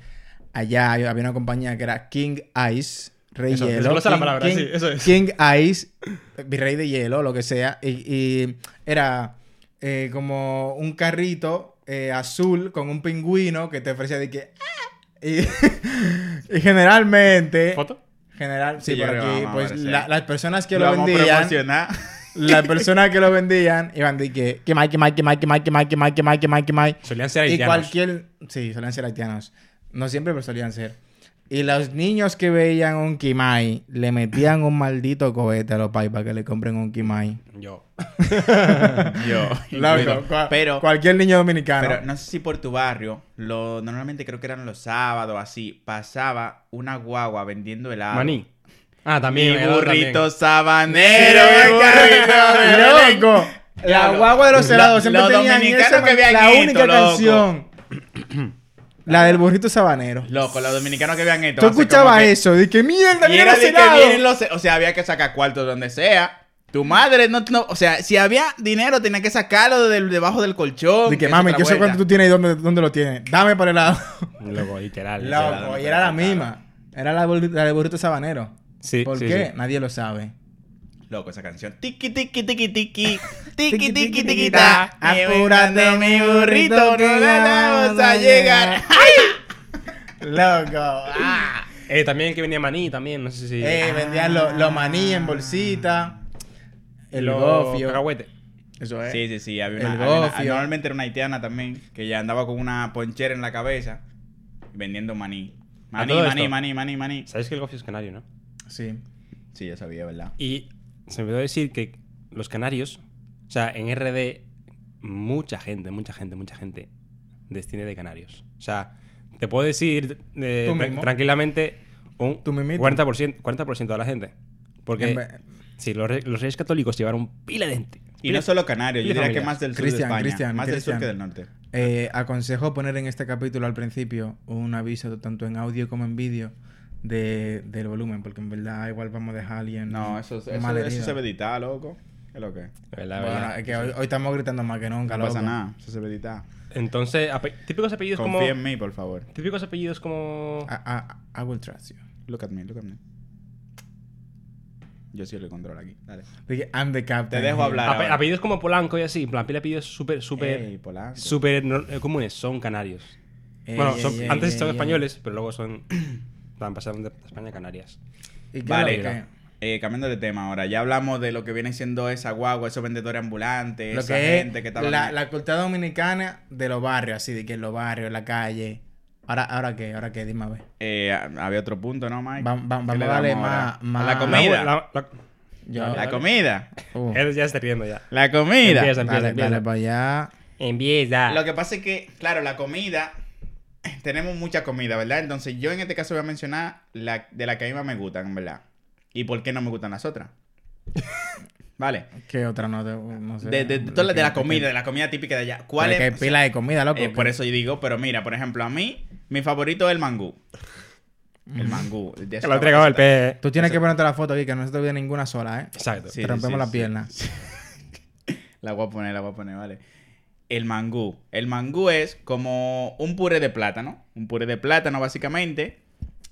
allá había una compañía que era King Ice, Rey eso, Hielo. King, la palabra, King, sí, eso es. King Ice, Virrey de Hielo, lo que sea. Y, y era eh, como un carrito eh, azul con un pingüino que te ofrecía de que. Ah", y, y generalmente. ¿Foto? General, sí, sí por aquí. Pues la, las personas que lo, lo vendían. Las personas que lo vendían iban de que. Que Mike, que Mike, que Mike, que Mike, que Mike, que Mike, que Mike, que Mike. Solían ser haitianos. Y cualquier. Sí, solían ser haitianos. No siempre, pero solían ser. Y los niños que veían un Kimai le metían un maldito cohete a los pais para que le compren un Kimai. Yo. Yo. Loco, pero, cualquier niño dominicano. pero no sé si por tu barrio, lo, normalmente creo que eran los sábados así, pasaba una guagua vendiendo helado. Maní. Ah, también. Mi burrito también. sabanero, mi burrito. loco. La guagua de los La- helados siempre los tenían esa que la única loco. canción. la del burrito sabanero. Loco, los dominicanos que vean esto. Tú escuchabas que- eso, de que mierda, Y era de que vienen los... O sea, había que sacar cuartos donde sea. Tu madre no, no... O sea, si había dinero, tenía que sacarlo de debajo del colchón. De que mami, yo sé cuánto tú tienes y dónde, dónde lo tienes. Dame para el helado. Loco, literal. Loco, y era la misma. Era la, la del burrito sabanero. Sí, ¿Por sí, qué? sí. Nadie lo sabe. Loco, esa canción. Tiki, tiki, tiki, tiki. Tiki, Tiki, tiki, tiki, tiki, tiki, ta. ta. Apúrate, mi burrito, que no ya vamos a llegar. Loco. Ah. Eh, también que venía maní, también, no sé si. Eh, vendían los los maní en bolsita. El gofio. cacahuetes. Eso es. Sí, sí, sí. Había El una, había una- gofio. normalmente era una haitiana también, que ya andaba con una ponchera en la cabeza vendiendo maní. Maní, maní, esto? maní, maní, maní. ¿Sabéis que el gofio es canario, no? Sí. Sí, ya sabía, ¿verdad? Y se me olvidó decir que los canarios, o sea, en RD, mucha gente, mucha gente, mucha gente desciende de canarios. O sea, te puedo decir eh, Tú tra- mismo. tranquilamente un Tú mismito. 40%, 40 de la gente. Porque sí, los, re- los reyes católicos llevaron pila de gente. Y no solo canarios, yo diría que más del sur Cristian, de España. Cristian, más del sur Cristian. que del norte. Eh, aconsejo poner en este capítulo al principio un aviso tanto en audio como en vídeo de, del volumen, porque en verdad igual vamos a dejar a alguien No, eso, eso, eso se ve editar, loco. ¿Qué es lo que? ¿Verdad, Bueno, verdad? es que hoy, hoy estamos gritando más que nunca, No pasa nada, eso se ve editar. Entonces, ape- típicos apellidos como. Confía en mí, por favor. Típicos apellidos como. I, I- I will trust you. Look at me, look at me. Yo sí lo controlo aquí. Dale. I'm the captain. Te dejo hablar. ape- ahora. apellidos como Polanco y así. En plan, pila apellidos súper, súper. Súper no- eh, comunes. Son canarios. Ey, bueno, ey, son- ey, antes ey, son ey. españoles, pero luego son. Plan, pasaron de España a Canarias. ¿Y qué Vale, que- eh, cambiando de tema ahora. Ya hablamos de lo que viene siendo esa guagua, esos vendedores ambulantes, lo esa que gente es que estaba... la, la cultura dominicana de los barrios, así de que en los barrios, en la calle. Ahora, ahora qué, ahora qué, dime a ver. Eh, había otro punto, ¿no, Mike? Va- va- ¿Qué vamos le a darle más- más- La comida. la- la- Yo- Dale, La dale. comida. Uh, Él ya está riendo ya. La comida. Empieza. dale, empieza. dale para allá. Empieza. Lo que pasa es que, claro, la comida... Tenemos mucha comida, ¿verdad? Entonces yo en este caso voy a mencionar la, de la que a mí más me gustan, en verdad. ¿Y por qué no me gustan las otras? vale. ¿Qué otra no te, no sé? De, de, de, toda la- de la comida, de la comida típica de allá. ¿Cuál Pero que es? pila de comida, loco. Eh, por eso yo digo, pero mira, por ejemplo, a mí, mi favorito es el mangú. El mangú. Que lo ha entregado el P. Tú tienes que ponerte la foto aquí, que no se te ve ninguna sola, ¿eh? Exacto. Sí, te rompemos sí, la sí. pierna. La voy a poner, la voy a poner, vale. El mangú. El mangú es como un puré de plátano. Un puré de plátano, básicamente.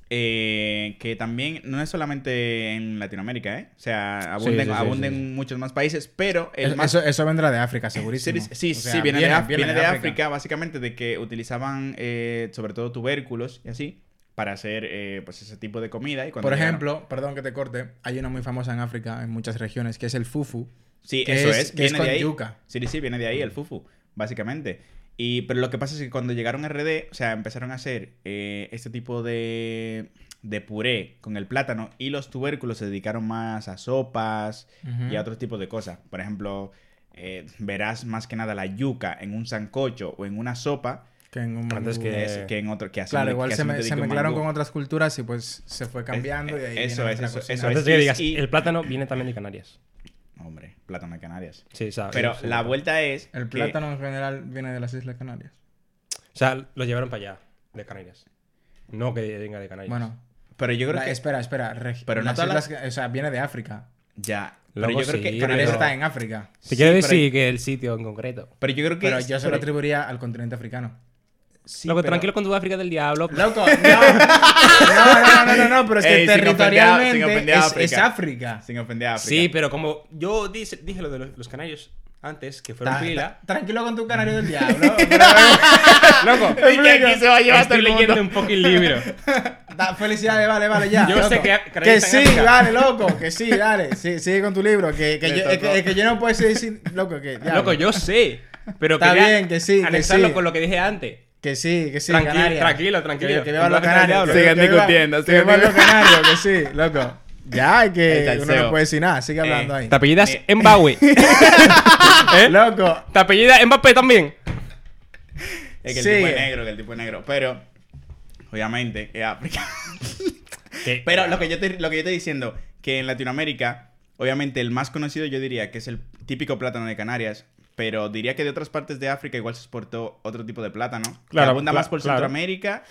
eh, que también no es solamente en Latinoamérica, ¿eh? O sea, abunden, sí, sí, abunden sí, sí. muchos más países, pero el Es- más... eso, eso vendrá de África, segurísimo. sí, O sí, viene, de, Af- viene de África. básicamente de que utilizaban eh, sobre todo tubérculos y así para hacer eh, pues ese tipo de comida. Y Por llegaron- ejemplo, perdón que te corte, hay una muy famosa en África, en muchas regiones, que es el fufu. Sí, que eso es- es, que es viene con de ahí. yuca. Sí, sí, viene de ahí el fufu, básicamente. Y, pero lo que pasa es que cuando llegaron a RD, o sea, empezaron a hacer eh, este tipo de, de puré con el plátano y los tubérculos se dedicaron más a sopas y a otros tipos de cosas. Por ejemplo, eh, verás más que nada la yuca en un sancocho o en una sopa Que en un Antes que- es que en otro que así Claro, me- igual que se, me se mezclaron con otras culturas y pues se fue cambiando y ahí eso viene es, eso- eso Antes es. de que digas, Y- el plátano viene también de Canarias. Hombre, plátano de Canarias. Sí, o sea, Pero sí, la sí. vuelta es El que- plátano en general viene de las Islas Canarias. O sea, lo llevaron para allá, de Canarias. No que venga de Canarias. Bueno, Pero yo creo la- que espera, espera. reg- Pero no las todas islas, o sea, viene de África. ya. Pero Luego yo creo sí, que Canarias pero- está en África. Te Sí, quiero pero- decir que el sitio en concreto. Pero yo creo que Pero yo se lo atribuiría al continente africano. Sí, Loco, pero- tranquilo con tu África del diablo. Loco, no. No, no, no, no, no, pero es que Ey, territorialmente ofender a es, África. es África. Sin ofender a África. Sí, pero como yo dije, dije lo de los, los canarios antes, que fueron Ta- pila. ta- tranquilo con tu canario del diablo. Loco, Y que aquí se va a llevar todo estoy el leyendo mundo. un poco el libro. Da- felicidades, vale, vale, ya. Yo loco. sé que Que sí, vale, loco, que sí, dale. Sí, sigue con tu libro. Que, que, yo, es, que, tocó. es que yo no puedo decir, loco, que. diablo. Loco, yo sé. Pero Está bien, que sí, que anexarlo sí. con lo que dije antes. Que sí, que sí, Tranquilo, Canarias. tranquilo, tranquilo. Que, que vivan los canarios. Sigan discutiendo, Que vivan los canarios, que sí, loco. Ya, que uno no puede decir nada. Sigue hablando Eh, ahí. Te apellidas Eh. Mbawe. ¿Eh? Loco. Te apellidas Mbappé también. Es que el Sigue. tipo es negro, que el tipo es negro. Pero, obviamente, es África. Pero lo que, yo te, lo que yo estoy diciendo, que en Latinoamérica, obviamente el más conocido yo diría que es el típico plátano de Canarias, pero diría que de otras partes de África igual se exportó otro tipo de plátano, que Claro, abunda cla- más por claro. Centroamérica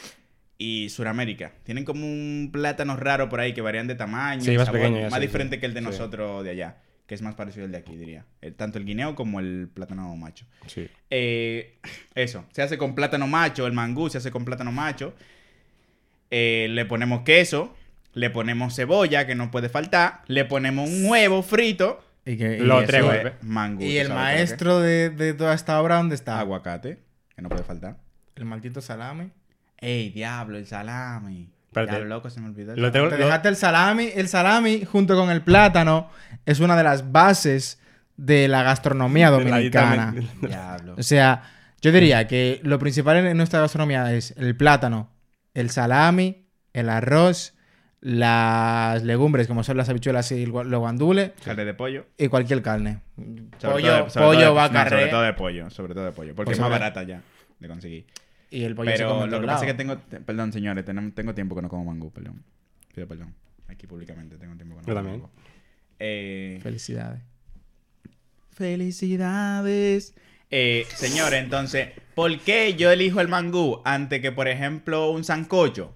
y Suramérica. Tienen como un plátano raro por ahí que varían de tamaño, Sí, más sabor, pequeño, ya más diferente sí. que el de nosotros de allá, que es más parecido al de aquí, diría. El- tanto el guineo como el plátano macho. Sí. Eh, eso, se hace con plátano macho, el mangú se hace con plátano macho. Eh, le ponemos queso, le ponemos cebolla, que no puede faltar, le ponemos un huevo frito. Y, que, y Lo eso- traigo, Eso eh. es mangú. y ¿tú el maestro de, de toda esta obra, ¿dónde está? Aguacate, que no puede faltar. El maldito salami. Ey, diablo, el salami. Espérate. Diablo, loco, se me olvidó. el Lo tengo- Te lo- dejaste el salami. El salami, junto con el plátano, es una de las bases de la gastronomía dominicana. Diablo. O sea, yo diría que lo principal en nuestra gastronomía es el plátano, el salami, el arroz, las legumbres, como son las habichuelas y los guandules, Carne de pollo. y cualquier carne. Sobre pollo, todo de- sobre pollo, todo de- vaca, no, sobre re, todo de pollo, sobre todo de pollo, porque Pues es más sobre- barata ya de conseguir. y el pollo se come Pero en lo que pasa es que tengo, te- perdón señores, tengo tiempo que no como mangú, perdón. Pido perdón. Aquí públicamente tengo tiempo que no Yo como también. mangú. Eh, Felicidades. Felicidades. Eh, señor, entonces, ¿por qué yo elijo el mangú antes que, por ejemplo, un sancocho?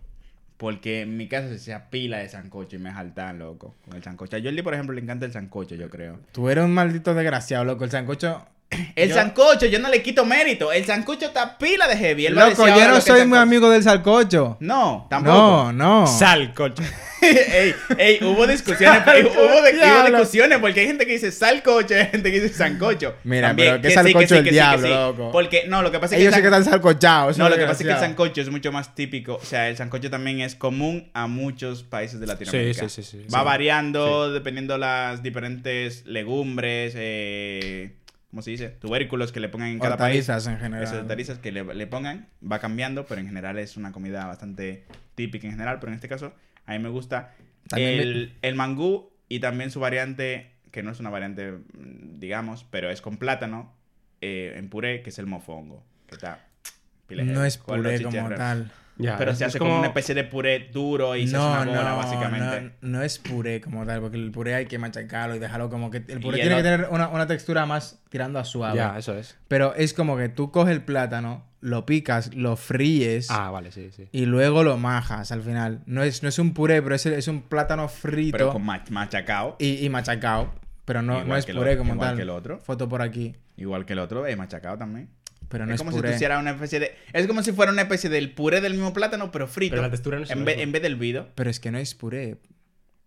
Porque en mi casa se hacía pila de sancocho y me jaltan, loco, con el sancocho. A Jordi, por ejemplo, le encanta el sancocho, yo creo. Tú eres un maldito desgraciado, loco. El sancocho... El Yo- sancocho, yo no le quito mérito. El sancocho está pila de heavy. Él Loco, yo no lo soy muy amigo del sancocho. No, tampoco. No, no. Sal, coche. Ey, ey, hubo discusiones, hubo, de- hubo diablo. discusiones porque hay gente que dice salcocho y hay gente que dice sancocho. Mira, También, pero ¿qué que salcocho que diablo, loco? Porque, no, lo que pasa es que Ellos el sí que están sancochados. No, lo que pasa es que el sancocho es mucho más típico. O sea, el sancocho también es común a muchos países de Latinoamérica. Sí, sí, sí, sí. Va Sí. variando dependiendo las diferentes legumbres, eh, ¿cómo se dice? Tubérculos que le pongan en cada país. Hortalizas en general. Esas hortalizas que le, le pongan, va cambiando, pero en general es una comida bastante típica en general, pero en este caso a mí me gusta me- el, el mangú y también su variante, que no es una variante, mm, digamos, pero es con plátano eh, en puré, que es el mofongo, que está No es puré como tal. Ya, Pero se hace como... una especie de puré duro y se hace una bola, básicamente. No, no es puré como tal, porque el puré hay que machacarlo y dejarlo como que... El puré Y tiene el que tener una, una textura más tirando a suave. Ya, eso es. Pero es como que tú coges el plátano, lo picas, lo fríes Ah, vale, sí, sí. y luego lo majas al final. No es, no es un puré, pero es, es un plátano frito Pero con mach- machacao, y, y machacado. Pero no, Igual no es puré como igual tal. que el otro. Foto por aquí. igual que el otro, es machacao también. Pero no es es, como si puré. tú hicieras una especie de... Es como si fuera una especie del puré del mismo plátano, pero frito. Pero la textura no es en, vez, en vez del vido. Pero es que no es puré.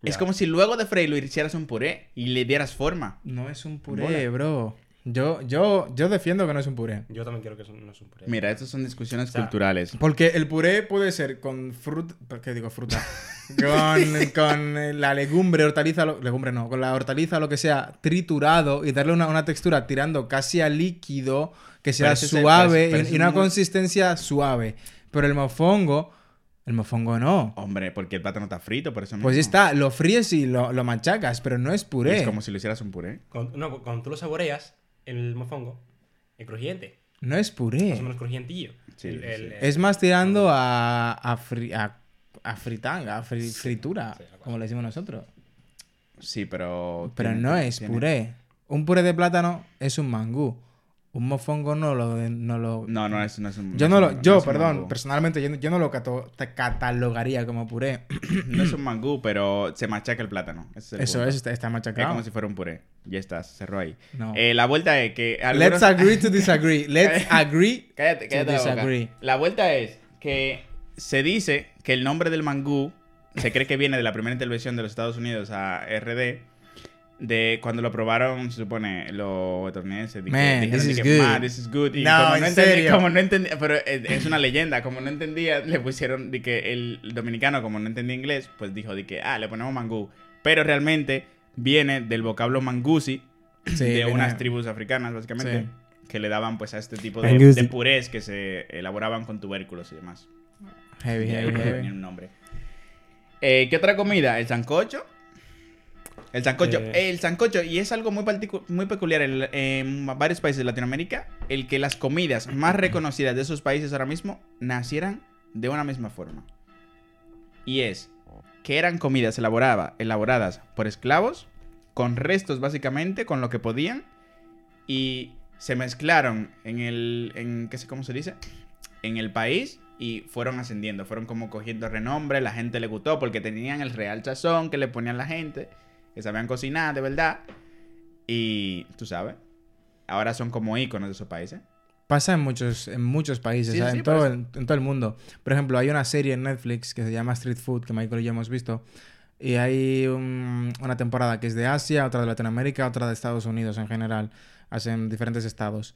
Es como si luego de freírlo hicieras un puré y le dieras forma. No es un Bola. puré, bro. Yo, yo, yo defiendo que no es un puré. Yo también quiero que no es un puré. Mira, estas son discusiones O sea, culturales. Porque el puré puede ser con fruta. ¿Qué digo fruta? con, con la legumbre, hortaliza. lo- legumbre no, con la hortaliza, lo que sea, triturado y darle una, una textura tirando casi a líquido que sea es suave y- es una muy- consistencia suave. Pero el mofongo, el mofongo no. Hombre, porque el plátano está frito, por eso Pues está, lo fríes y lo, lo machacas, pero no es puré. Es como si lo hicieras un puré. No, cuando tú lo saboreas, el mofongo, el crujiente, No es puré. más o menos crujientillo. Sí, El- sí, el- sí. el- Es más tirando a, a, fri- a, a fritanga, a fri- fritura, sí, como le decimos nosotros. Sí, pero... Pero tiene- no es tiene- puré. Un puré de plátano es un mangú. Un mofongo no lo... No lo No, no es, no es un... yo no es lo... Yo, es un perdón, mangú. personalmente yo, no- yo no lo cato- te catalogaría como puré. No es un mangú, pero se machaca el plátano. Ese es el Eso punto. es, está, está Es machacado. como si fuera un puré. Ya está, se cerró ahí. No. Eh, la vuelta es que... algunos- Let's agree to disagree. Let's agree Cállate, to cállate la boca. disagree. La vuelta es que se dice que el nombre del mangú se cree que viene de la primera intervención de los Estados Unidos a RD. De cuando lo probaron, se supone, los estadounidenses. Man, dijeron this is que, good. "Man, this is good. Y No, como en no entendía, serio. como no entendía, pero es, una leyenda, como no entendía, le pusieron, de que el dominicano, como no entendía inglés, pues dijo, de que, ah, le ponemos mangú. Pero realmente viene del vocablo mangusi, Sí, de unas tribus africanas, básicamente, Sí. que le daban pues a este tipo de, de purés que se elaboraban con tubérculos y demás. Heavy, heavy, heavy. un nombre. Eh, ¿Qué otra comida? El sancocho. El sancocho. Eh. El sancocho, y es algo muy, muy peculiar en, en varios países de Latinoamérica, el que las comidas más reconocidas de esos países ahora mismo nacieran de una misma forma. Y es que eran comidas elaboradas por esclavos, con restos básicamente, con lo que podían, y se mezclaron en el... En, ¿qué sé cómo se dice? En el país y fueron ascendiendo, fueron como cogiendo renombre, la gente le gustó porque tenían el real sazón que le ponían la gente, que sabían cocinar de verdad, y tú sabes, ahora son como íconos de esos países. Pasa en muchos, en muchos países, Sí, sí, en, todo en todo el mundo. Por ejemplo, hay una serie en Netflix que se llama Street Food, que Michael y yo hemos visto. Y hay un- una temporada que es de Asia, otra de Latinoamérica, otra de Estados Unidos en general. Hacen diferentes estados.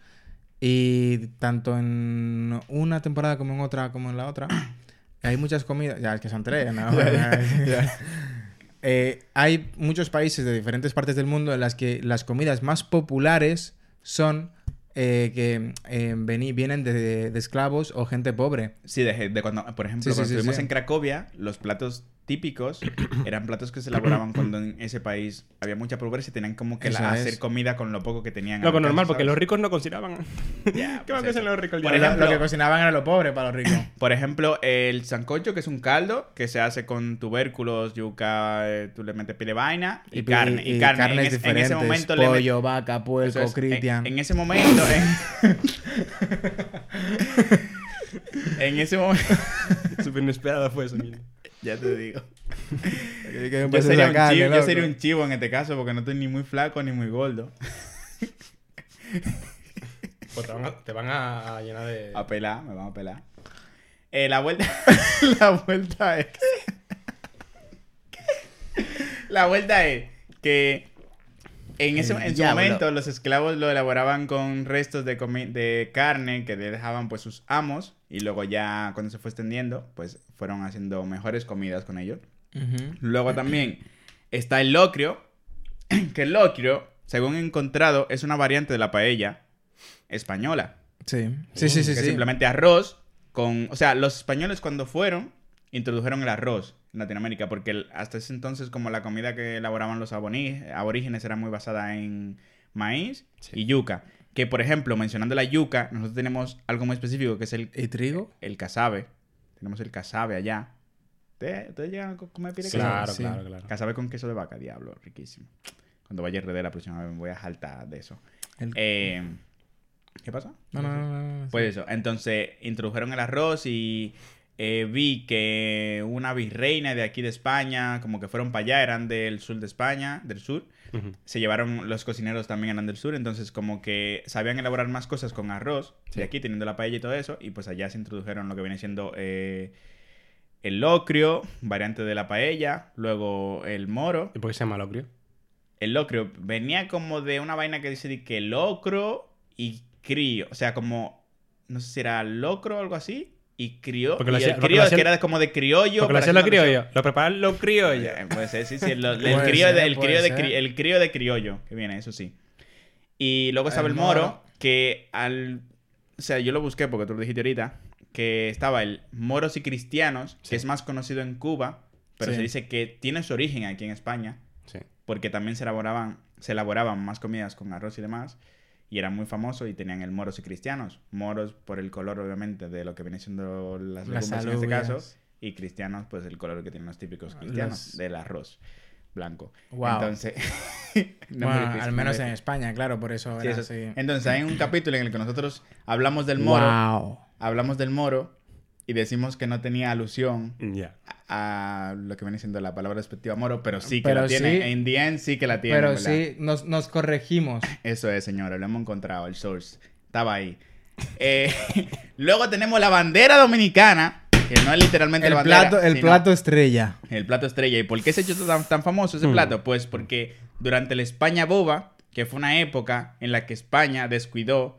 Y tanto en una temporada como en otra, como en la otra, hay muchas comidas. Ya, es que son tres, ¿no? Eh, hay muchos países de diferentes partes del mundo en las que las comidas más populares son eh, que eh, veni- vienen de, de esclavos o gente pobre. Sí, de, de cuando, por ejemplo, Sí, sí, cuando sí, estuvimos sí. en Cracovia, los platos típicos eran platos que se elaboraban cuando en ese país había mucha pobreza y tenían como que la- hacer comida con lo poco que tenían. Lo al normal, porque los ricos no consideraban. Ya, ¿Qué va a hacer los ricos Por ejemplo, lo que cocinaban era lo pobre para los ricos. Por ejemplo, el sancocho, que es un caldo que se hace con tubérculos, yuca, eh, tú le metes pile de vaina y, carne. Y, carne. En, carnes es- en diferentes. ese momento le met- Pollo, vaca, Eso puerco, es, en- cristian. En, ese momento. En, en ese momento. Súper inesperado fue eso, mira. Ya te digo. Yo sería, carne, chivo, yo sería un chivo en este caso porque no estoy ni muy flaco ni muy gordo. Pues te van a, te van a- a llenar de. A pelar, me van a pelar. Eh, la vuelta. la vuelta es. la vuelta es que. En, ese, en su momento, los esclavos lo elaboraban con restos de, de carne que le dejaban pues sus amos. Y luego ya, cuando se fue extendiendo, pues fueron haciendo mejores comidas con ellos. Luego también está el locrio, que el locrio, según he encontrado, es una variante de la paella española. Sí, sí, sí, sí. que sí. simplemente arroz con... O sea, los españoles cuando fueron, introdujeron el arroz en Latinoamérica, porque el- hasta ese entonces como la comida que elaboraban los aborígenes era muy basada en maíz Sí. y yuca. Que, por ejemplo, mencionando la yuca, nosotros tenemos algo muy específico, que es el, ¿Y trigo? el casabe. Tenemos el casabe allá. ¿Ustedes ustedes llegan a co- comer Sí, casabe? Claro, sí. claro, claro. Casabe con queso de vaca, diablo, riquísimo. Cuando vaya a RD la próxima vez me voy a jaltar de eso. El- Eh, ¿Qué pasa? No, no, no, no, no. Pues eso, entonces introdujeron el arroz y eh, vi que una virreina de aquí de España, como que fueron para allá, eran del sur de España, del sur. Se llevaron, los cocineros también eran del sur, entonces como que sabían elaborar más cosas con arroz, Sí. de aquí teniendo la paella y todo eso, y pues allá se introdujeron lo que viene siendo eh, el locrio, variante de la paella, luego el moro. ¿Y por qué se llama locrio? El locrio venía como de una vaina que dice que locro y crío. O sea, como. No sé si era locro o algo así. Y crió. Porque lo y hacía- el porque crío lo hacía- que era como de criollo. Porque lo para hacían los hacer una criollos. Lo preparan los criollos. Eh, Puede ser, sí, sí. El, el Puede crío, de, ser, el, puede crío de, ser. cri- el crío de criollo. Que viene, eso sí. Y luego estaba El el moro, moro. que al. O sea, yo lo busqué porque tú lo dijiste ahorita. Que estaba el moros y cristianos, Sí. que es más conocido en Cuba. Pero Sí. se dice que tiene su origen aquí en España Sí. porque también se elaboraban, se elaboraban más comidas con arroz y demás, y eran muy famosos y tenían el moros y cristianos. Moros por el color, obviamente, de lo que viene siendo las Las legumbres en este caso, y cristianos, pues el color que tienen los típicos cristianos, Los- del arroz blanco. Wow. Entonces, Bueno, al menos en España, claro, por eso Sí, era eso- así. Entonces, hay un capítulo en el que nosotros hablamos del moro, Wow. hablamos del moro, y decimos que no tenía alusión a lo que viene siendo la palabra despectiva moro, pero sí que Pero la tiene. En the end sí que la tiene. Pero ¿verdad? sí, nos, nos corregimos. Eso es, señores, lo hemos encontrado, el source. Estaba ahí. Eh, luego tenemos la bandera dominicana, que no es literalmente El la bandera. plato, el plato estrella. El plato estrella. ¿Y por qué se ha hecho tan, tan famoso ese Hmm. plato? Pues porque durante la España boba, que fue una época en la que España descuidó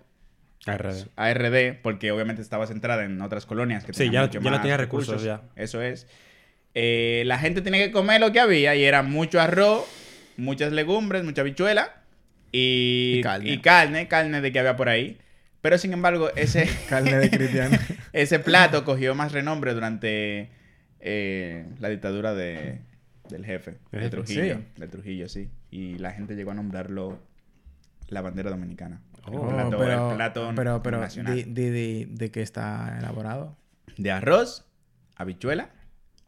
ARD. a RD, porque obviamente estaba centrada en otras colonias que Sí, ya no- mucho ya no más tenía recursos, ya. Eso es. Eh, la gente tenía que comer lo que había y era mucho arroz, muchas legumbres, mucha bichuela y, Y carne. y carne, carne de que había por ahí. Pero sin embargo, ese, Carne de cristiano. ese plato cogió más renombre durante eh, la dictadura de, del jefe, ¿El de? Trujillo. Sí. De Trujillo, sí. Y la gente llegó a nombrarlo la bandera dominicana. Oh, el plato, pero, el plato pero, pero, nacional. di, di- di- ¿de qué está elaborado? De arroz, habichuela,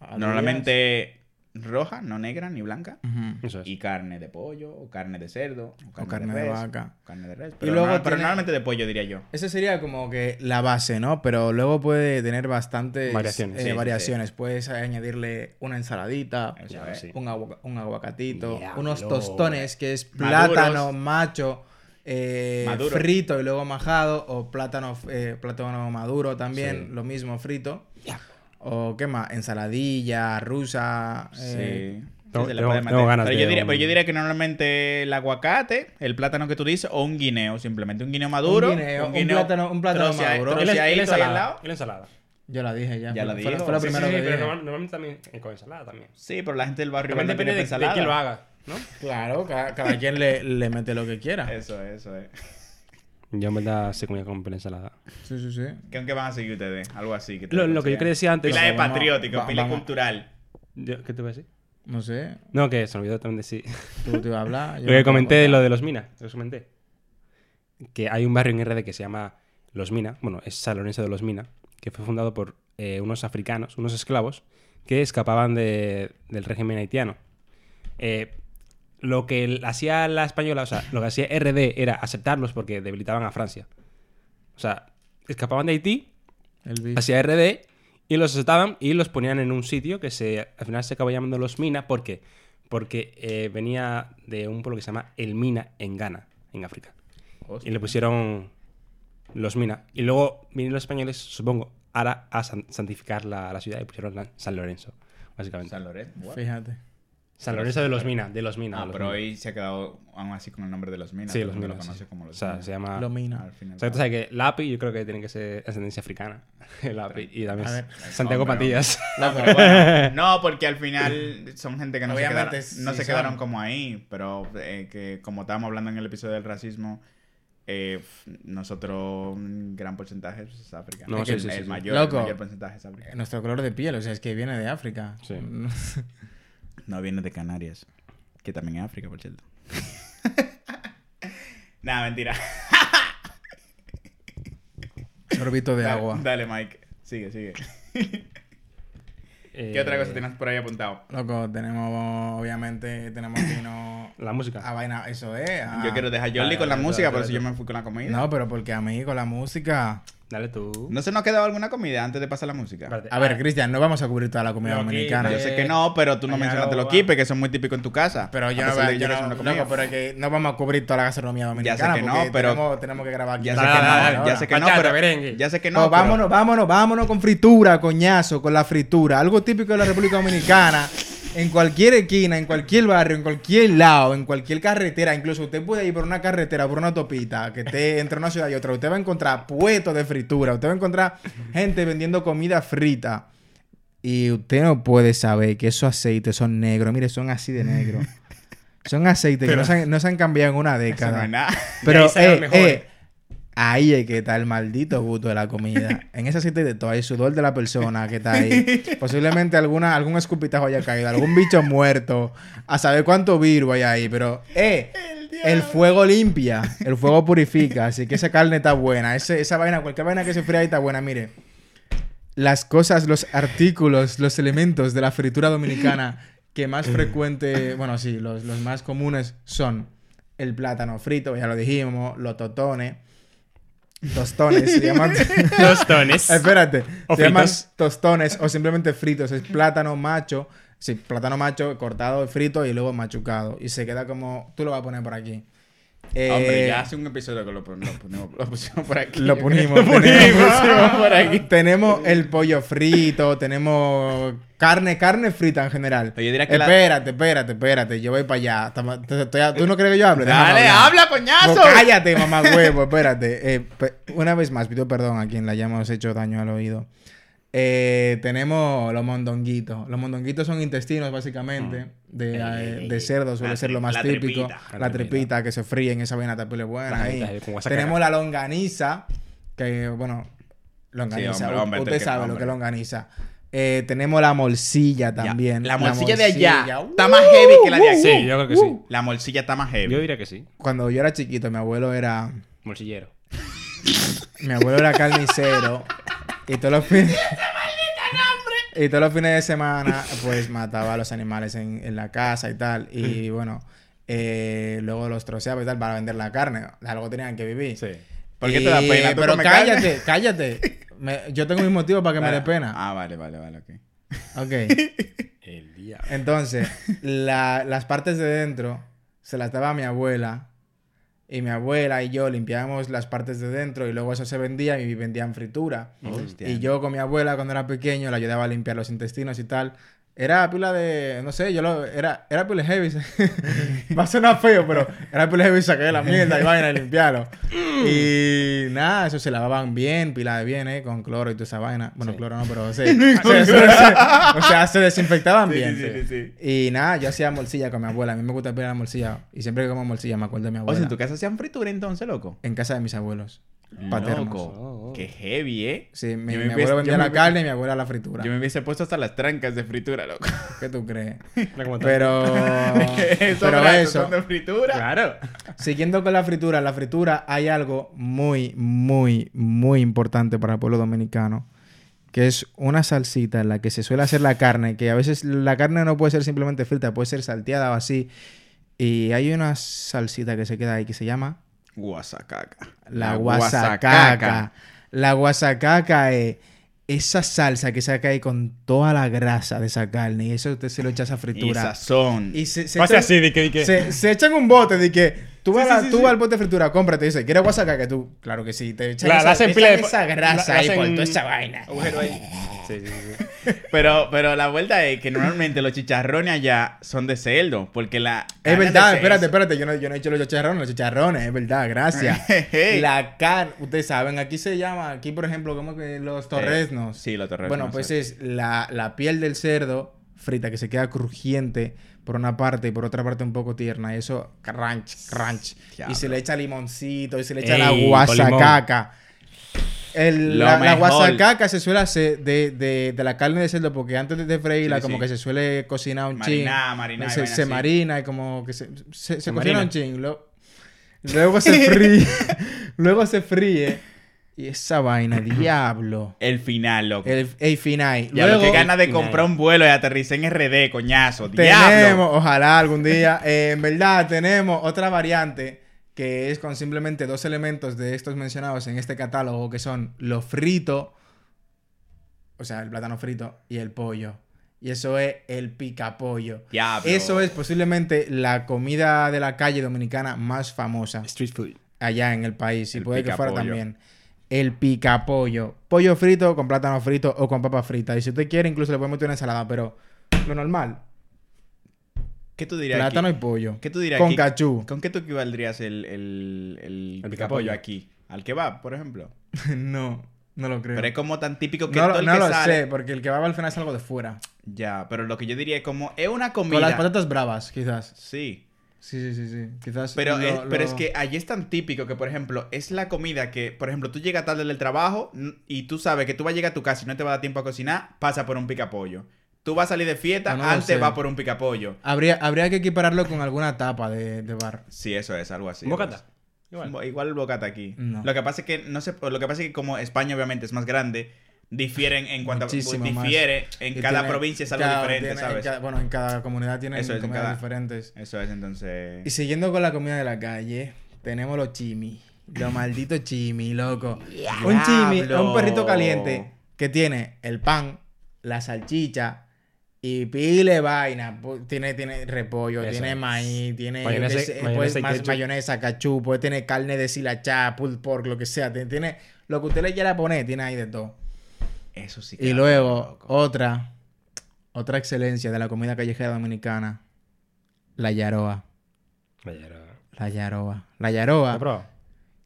Alubias. normalmente roja, no negra ni blanca. Es. Y carne de pollo, o carne de cerdo, o carne, carne de res, vaca. o carne de res. Y Pero, luego no- pero normalmente de pollo, diría yo. Esa sería como que la base, ¿no? Pero luego puede tener bastantes Variaciones. eh, Sí, sí, variaciones. Puedes añadirle una ensaladita, Eso un, agua- un aguacatito, unos tostones que es Maduros. plátano macho eh, Maduro. frito y luego majado o plátano, eh, plátano maduro también, Sí. lo mismo frito. O qué más, ensaladilla, rusa. eh, Sí. Le tengo- ganas pero, de yo diría, un- pero yo diría que normalmente el aguacate, el plátano que tú dices, o un guineo, simplemente un guineo maduro. Un guineo, un plátano- un plátano trocea- maduro. Y la- y la ahí al ensalada. lado. y la ensalada. Yo la dije ya. Ya la fue, fue dijo. fue lo Sí, primero sí, que pero dije. normal- normalmente también eh, con ensalada también. Sí, pero la gente del barrio También depende de, de ensalada. quién lo haga, ¿no? Claro, cada, cada quien le, le mete lo que quiera. Eso, eso es. Yo en verdad se comía con pena ensalada. Sí, sí, sí. ¿Qué aunque van a seguir ustedes? Algo así. Que te Lo, lo que yo quería decir antes... Pila de Vamos- patriótico, va- pila vamos. cultural. Yo- ¿Qué te voy a decir? No sé. No, que se me olvidó también decir... Tú te ibas a hablar. yo Lo que comenté lo de los Minas, que os comenté. Que hay un barrio en RD que se llama Los Minas, bueno, es San Lorenzo de los Minas, que fue fundado por eh, unos africanos, unos esclavos, que escapaban de- del régimen haitiano. Eh, lo que hacía la española, o sea, lo que hacía RD era aceptarlos porque debilitaban a Francia. O sea, escapaban de Haití, hacia RD y los aceptaban y los ponían en un sitio que se al final se acabó llamando Los Mina. ¿Por qué? Porque eh, venía de un pueblo que se llama El Mina en Ghana, en África. Y le pusieron Los Mina. Y luego vinieron los españoles, supongo, ahora a san- santificar la, la ciudad y pusieron San Lorenzo, básicamente. San Lorenzo. what? Fíjate. Lorenzo de los Mina, de los Mina. Ah, los pero Mina. hoy se ha quedado aún así con el nombre de los Minas. Sí, los Minas. lo sí. conoce como los o sea, se llama... Lo mina. Al final. O sea, tú sabes que Lapi yo creo que tiene que ser ascendencia africana. El Lapi. Y también A ver. Santiago pero- Patillas. No, pero bueno, no, porque al final son gente que no, se Obviamente, quedaron, no sí se son. quedaron como ahí, pero eh, que como estábamos hablando en el episodio del racismo, eh, nosotros un gran porcentaje es africano. No, Es sí, sí, el, sí, sí. mayor, Loco. el mayor porcentaje es africano. Nuestro color de piel, o sea, es que viene de África. Sí. No viene de Canarias, que también es África, por cierto. Nada, mentira. Sorbito de Dale- agua. Dale, Mike. Sigue, sigue. Eh, ¿Qué otra cosa tienes por ahí apuntado? Loco, tenemos, obviamente, tenemos vino La música. a vaina, eso es. a- Yo quiero dejar a Jordi dale, con la música, por eso yo me fui con la comida. No, pero porque a mí con la música... Dale tú. ¿No se nos ha quedado alguna comida antes de pasar la música? Espérate. A ver, Cristian, no vamos a cubrir toda la comida No, dominicana. Yo sé que no, pero tú no mencionaste lo los va. quipes, que son muy típicos en tu casa. Pero yo A no, pesar de yo no, no loco, comía. pero es que no vamos a cubrir toda la gastronomía dominicana. que no, porque pero- tenemos, tenemos que grabar aquí. Ya sé Dale, que dale, no, ya ahora. sé que no, Bachata, pero... Ya sé que No, no, pero- vámonos, vámonos, vámonos con fritura, coñazo, con la fritura. Algo típico de la República Dominicana. En cualquier esquina, en cualquier barrio, en cualquier lado, en cualquier carretera, incluso usted puede ir por una carretera, por una autopista, que esté entre una ciudad y otra, usted va a encontrar puestos de fritura, usted va a encontrar gente vendiendo comida frita. Y usted no puede saber que esos aceites son negros. Mire, son así de negros. Son aceites que no se, han, no se han cambiado en una Eso década. no es nada. Pero, eh, eh, ahí es que está el maldito gusto de la comida. En ese aceite de todo, hay sudor de la persona que está ahí. Posiblemente alguna, algún escupitajo haya caído, algún bicho muerto, a saber cuánto virus hay ahí. Pero, eh, el, fuego limpia, el fuego purifica, así que esa carne está buena. Ese- esa vaina, cualquier vaina que se fría ahí está buena. Mire, las cosas, los artículos, los elementos de la fritura dominicana que más frecuente, bueno, sí, los, los más comunes son el plátano frito, ya lo dijimos, los totones, tostones, se llaman... Tostones. Espérate, O se llaman tostones o simplemente fritos, es plátano macho, sí, plátano macho cortado, frito y luego machucado. Y se queda como, tú lo vas a poner por aquí. Eh, Hombre, ya hace un episodio que lo, pon- lo ponemos- lo pusimos por aquí. Lo punimos. Lo tenemos, pusimos por aquí. tenemos el pollo frito, tenemos carne, carne frita en general. Pero yo diría que la- espérate, espérate, espérate, yo voy para allá. Estamos- te- estoy- ¿Tú no crees que yo hable? Déjame Dale, hablar. habla, coñazo. Pues cállate, mamá huevo, espérate. Eh, pe- una vez más, pido perdón a quien le hayamos hecho daño al oído. Eh, tenemos los mondonguitos. Los mondonguitos son intestinos, básicamente, de, eh, de cerdo, suele La ser lo más la típico. tripita. La La tripita tripita. que se fríe en esa vaina tapile buena. Ahí. Tenemos la longaniza, que bueno, longaniza. hombre, hombre, Usted sabe lo que es longaniza. Eh, tenemos la morcilla también. La morcilla de allá ¡Uh! está más heavy que la de aquí. Sí, yo creo que sí. La morcilla está más heavy. Yo diría que sí. Cuando yo era chiquito, mi abuelo era. Bolsillero. Mi abuelo era carnicero. Y todos los fines. Y todos los fines de semana, pues mataba a los animales en, en la casa y tal. Y bueno, eh, luego los troceaba y tal para vender la carne. De algo tenían que vivir. Sí. ¿Por qué te da pena? ¿Tú Pero comes carne? cállate, cállate. Me- yo tengo mis motivos para que me dé pena. Ah, vale, vale, vale, ok. Ok. El diablo. Entonces, la- las partes de dentro se las daba a mi abuela. Y mi abuela y yo limpiábamos las partes de dentro y luego eso se vendía y vendían fritura. Hostia. Y yo con mi abuela cuando era pequeño le ayudaba a limpiar los intestinos y tal. Era pila de, no sé, yo lo, era, era pila heavy. Va a sonar feo, pero era pila heavy saqué la mierda y vaina y limpiarlo. Y nada, eso se lavaban bien, pila de bien, ¿eh? Con cloro y toda esa vaina. Bueno, Sí. cloro no, pero sí. O sea, se- se- o sea, se desinfectaban Sí, bien. sí, sí, sí, sí. Y nada, yo hacía morcilla con mi abuela. A mí me gusta la morcilla. Y siempre que como morcilla me acuerdo de mi O abuela. sea, en tu casa hacían fritura entonces, loco. En casa de mis abuelos. Paternos. Loco. Oh, oh. Qué heavy, ¿eh? Sí, mi, mi abuelo vendía me la carne y mi abuela la fritura. Yo me hubiese puesto hasta las trancas de fritura, loco. ¿Qué tú crees? Pero, Esos pero eso, son de fritura. Claro. siguiendo con la fritura, en la fritura hay algo muy, muy, muy importante para el pueblo dominicano, que es una salsita en la que se suele hacer la carne, que a veces la carne no puede ser simplemente frita, puede ser salteada o así. Y hay una salsita que se queda ahí que se llama Guasacaca. la guasacaca. La guasacaca es esa salsa que saca ahí con toda la grasa de esa carne y eso usted se lo echa a esa Y fritura. sazón. Y se, se echan- así, de que, de que- Se, se echan un bote de que tú vas, Sí, sí, sí, tú sí. vas al bote de fritura, cómprate y dice, ¿quieres guasacaca? Que tú, claro que sí, te echan La- esa, la hacen echan esa grasa la- ahí la por hacen- toda esa vaina. Agujero ahí. Sí, sí, sí. Pero, pero la vuelta es que normalmente los chicharrones allá son de cerdo. Porque la. Es verdad, espérate, espérate, yo no, yo no he hecho los chicharrones, los chicharrones, es verdad, gracias. Hey. La carne, ustedes saben, aquí se llama, aquí por ejemplo, como que los torreznos. Sí, los torreznos. Bueno, pues es la, la piel del cerdo frita que se queda crujiente por una parte y por otra parte un poco tierna. Y eso, crunch, crunch. Diablo. Y se le echa limoncito y se le echa Ey, la guasacaca. El- la, guasacaca se suele hacer de, de, de la carne de cerdo porque antes de- freírla Sí, como sí. que se suele cocinar un chin. Marinar, marinar y Se, se marina y como que se, se, se Se cocina marina. un chin. Lo- luego se fríe. luego se fríe. Y esa vaina, diablo. El final, loco. El, el final. ya lo que ganas de comprar un vuelo y aterrizar en RD, coñazo. Tenemos, Diablo. ojalá algún día, eh, en verdad tenemos otra variante que es con simplemente dos elementos de estos mencionados en este catálogo que son lo frito, o sea, el plátano frito y el pollo. Y eso es el picapollo. Diablo. Eso es posiblemente la comida de la calle dominicana más famosa Street food. allá en el país y El puede que fuera también. El picapollo. Pollo frito con plátano frito o con papa frita. Y si usted quiere, incluso le podemos meter una ensalada, pero lo normal. ¿Qué tú dirías Plátano aquí? y pollo. ¿Qué tú dirías Con aquí? cachú. ¿Con qué tú equivaldrías el, el, el, El picapollo picapollo. aquí? ¿Al kebab, por ejemplo? no, no lo creo. Pero es como tan típico que no todo lo, el no que lo sale... sé, porque el kebab al final es algo de fuera. Ya, pero lo que yo diría es como... Es una comida... Con las patatas bravas, quizás. Sí. Sí, sí, sí, sí. Quizás. Pero, lo- es, lo- pero es que allí es tan típico que, por ejemplo, es la comida que, por ejemplo, tú llegas tarde del trabajo y tú sabes que tú vas a llegar a tu casa y no te va a dar tiempo a cocinar, pasa por un picapollo. Tú vas a salir de fiesta, Ah, no antes va por un picapollo. Habría, habría que equipararlo con alguna tapa de, de bar. Sí, eso es, algo así. Bocata. Igual. Igual el bocata aquí. No. Lo que pasa es que no sé, lo que pasa es que como España obviamente es más grande, difieren en cuanto a Muchísimo más. difiere en Y cada tiene- provincia es algo cada- diferente, tiene- en ¿sabes? cada- bueno, en cada comunidad tienen Eso es, comidas cada- diferentes. Eso es entonces. Y siguiendo con la comida de la calle, tenemos los chimi. Los malditos chimi, loco. Un chimi es un perrito caliente que tiene el pan, la salchicha y pile vaina. Tiene, tiene repollo, Eso. tiene maíz, tiene Mayonesa- más ketchup. mayonesa, cachú, puede tener carne de silachá, pulled pork, lo que sea. Tiene, tiene- lo que usted le quiera poner, tiene ahí de todo. Eso sí. Y luego, otra, otra excelencia de la comida callejera dominicana, la yaroa. La yaroa. La yaroa. ¿Lo has probado?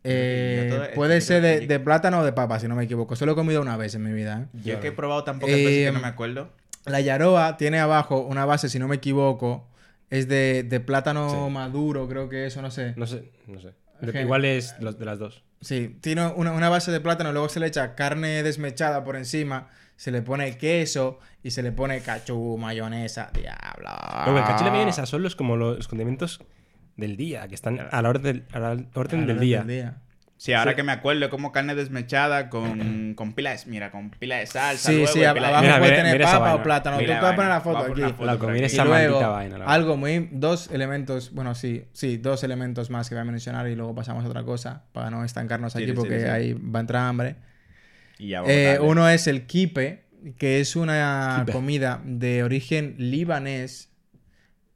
eh, todo- puede ser de, plátano o de papa, si no me equivoco. Solo he comido una vez en mi vida. ¿eh? Yo que he probado tan pocas veces que no Eh, me acuerdo. La yaroa tiene abajo una base, si no me equivoco, es de, de plátano Sí. maduro, creo que eso, no sé. No sé, no sé. De-. Igual es los de las dos. Sí, tiene una, una base de plátano, luego se le echa carne desmechada por encima, se le pone queso y se le pone cachú, mayonesa, diablo. Luego, el cachú y la mayonesa son los, como los, los condimentos del día, que están a la orden, a la orden A la del hora día. Sí, ahora Sí. que me acuerdo, como carne desmechada con, con pila de, mira, con pila de salsa. Sí, luego, sí, abajo Mira, puede mira, tener mira papa o plátano. Mira Tú la a poner la foto aquí. una foto Loco, mira esa luego, maldita vaina. loco. algo muy... Dos elementos, bueno, sí, sí, dos elementos más que voy a mencionar y luego pasamos a otra cosa para no estancarnos Sí, aquí sí, porque sí. ahí va a entrar hambre. Y ya, Eh, uno es el kipe, que es una Kipe. comida de origen libanés,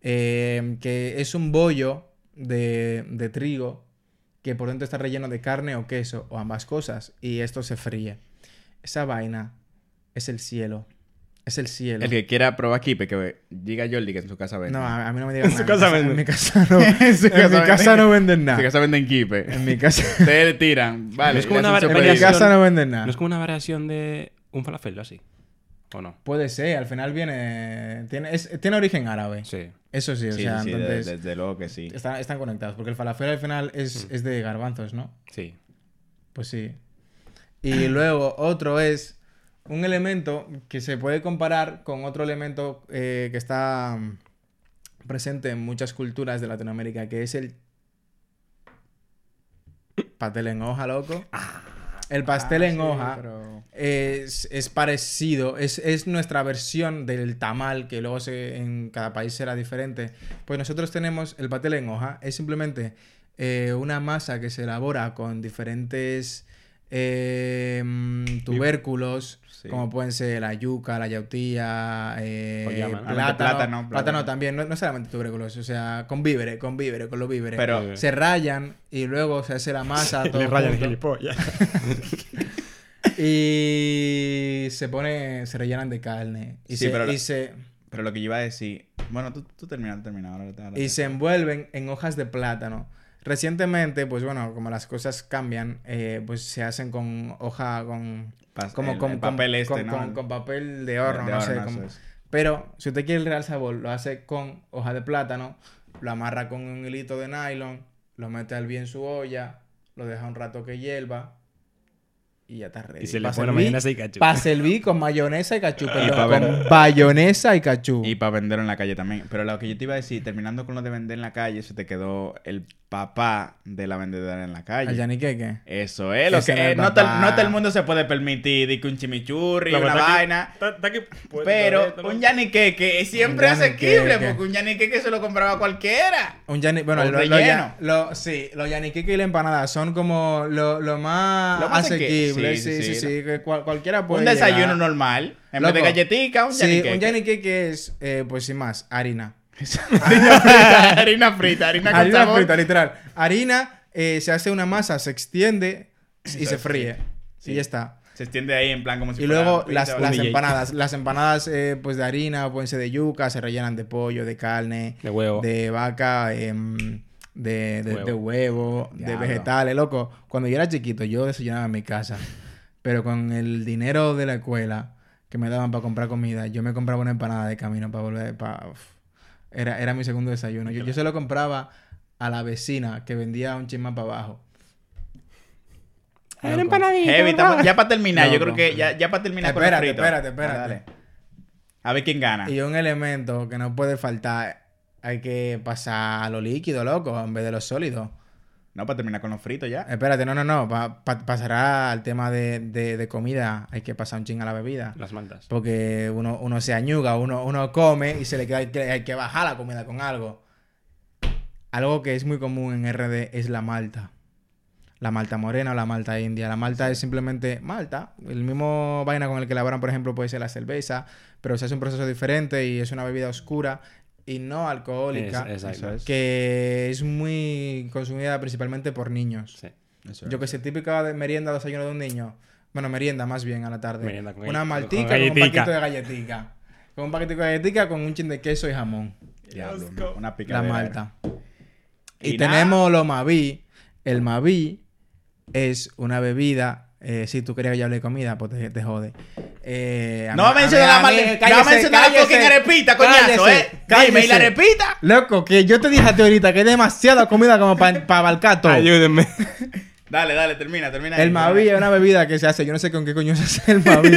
eh, que es un bollo de, de trigo que por dentro está relleno de carne o queso, o ambas cosas, y esto se fríe. Esa vaina es el cielo. Es el cielo. El que quiera probar kipe, que diga Jordi que en su casa vende. No, a, a mí no me digas En su nada. casa En venden. mi casa no, En en mi casa venden. no venden En su nada. casa venden kipe. En mi casa, Ustedes le tiran. Vale. No es como una en mi casa no venden nada. ¿No es como una variación de un falafel o así? ¿O no? Puede ser, al final viene. Tiene, es- tiene origen árabe. Sí. Eso sí, o Sí, sea, sí, entonces. desde luego que sí. Están, están conectados, porque el falafel al final es, Mm. es de garbanzos, ¿no? Sí. Pues sí. Y luego otro es un elemento que se puede comparar con otro elemento eh, que está mm, presente en muchas culturas de Latinoamérica, que es el pastel en hoja, loco. El pastel en Ah, sí, hoja pero- es, es parecido, es, es nuestra versión del tamal, que luego se- en cada país será diferente. Pues nosotros tenemos el pastel en hoja, es simplemente eh, una masa que se elabora con diferentes eh, tubérculos, Sí. como pueden ser la yuca, la yautía, eh, Oyama, ¿no? plátano, Plátano, plátano, plátano. también, no, no solamente tubérculos, o sea, con víveres, con víveres, con los víveres. Pero- se rayan y luego se hace la masa. todo Le rayan gilipollas. Y se pone, se rellenan de carne. Y, Sí, se, pero la- y, se, Pero lo que yo iba a decir. Bueno, tú, tú termina, termina. Ahora, te- ahora y se envuelven en hojas de plátano. Recientemente, pues bueno, como las cosas cambian, eh, pues se hacen con hoja, con... Como el- con, el con- papel este, con- ¿no? con- papel de horno, De no sé. horno, como- eso es. Pero si usted quiere el real sabor, lo hace con hoja de plátano, lo amarra con un hilito de nylon, lo mete al bien en su olla, lo deja un rato que hierva y ya está ready. Y se le pone servir- mayonesa y cachú. Para servir con mayonesa y cachú, perdón, pa' ver- con bayonesa y cachú. Y para venderlo en la calle también. Pero lo que yo te iba a decir, terminando con lo de vender en la calle, se te quedó el papá de la vendedora en la calle. ¿Al yaniqueque? Eso es, lo que no es eh, no, todo, no todo el mundo se puede permitir de que un chimichurri, La una que- vaina. Está- está que- pues, Pero ¿no? un yaniqueque es siempre Un asequible, yaniqueque. porque un yaniqueque se lo compraba cualquiera. Un yani- bueno, lo- lo relleno. ya- lo- sí, los yaniqueque y la empanada son como lo, lo más, Lo más asequible. asequi- Sí, sí, sí, sí, sí, que cual- cualquiera puede un desayuno llegar. normal. En vez de galletica, un Sí, yaniqueque. un yaniqueque es, eh, pues sin más, harina. harina frita, harina frita, harina con harina sabor. frita, literal. Harina, eh, se hace una masa, se extiende y se fríe. sí. Y ya está. Se extiende ahí en plan como si Y fuera luego las, empanadas. Las empanadas eh, pues de harina, pueden ser de yuca, se rellenan de pollo, de carne, De huevo. de vaca, em, de, de, Huevo. de huevo, de Diablo. vegetales, loco. Cuando yo era chiquito, yo desayunaba en mi casa. Pero con el dinero de la escuela que me daban para comprar comida, yo me compraba una empanada de camino para volver. Para. Era, era mi segundo desayuno. Yo, yo se lo compraba a la vecina que vendía un chismán para abajo. Era empanadita. Heavy, estamos- ya para terminar, yo Loco. creo que ya, ya para terminar con Espérate, los fritos. espérate, espérate. Dale. A ver quién gana. Y un elemento que no puede faltar, hay que pasar a lo líquido, loco, en vez de lo sólido. No, para terminar con los fritos ya. Espérate, no, no, no. pa- pa- pasará al tema de, de- de comida. Hay que pasar un ching a la bebida. Las maltas. Porque uno, uno se añuga, uno, uno come y se le queda, hay que, hay que bajar la comida con algo. Algo que es muy común en RD es la malta. La malta morena o la malta india. La malta es simplemente malta. El mismo vaina con el que elaboran, por ejemplo, puede ser la cerveza. Pero se hace un proceso diferente y es una bebida oscura y no alcohólica. Es- es. Que es muy consumida principalmente por niños. Sí. Eso Yo que sé, típica de merienda o desayuno de un niño. Bueno, merienda más bien a la tarde. Merienda con Una maltica con con, un paquito de galletica. Con un paquetico de galletica con un chin de queso y jamón. Diablo, una La picadera. malta. Y, tenemos los Maví. El Maví es una bebida. Eh, si tú querías que yo hable de comida, pues te, te jode. Eh, No menciones la mí- mal- a mí- no menciones la fucking arepita, coñazo, cállese, eh. Dime, ¿y la arepita? Loco, que yo te dije a ti ahorita que hay demasiada comida como para abarcar todo. Ayúdenme. Dale, dale, termina, termina. El ahí, Mavi es una bebida que se hace, yo no sé con qué coño se hace el Mavi.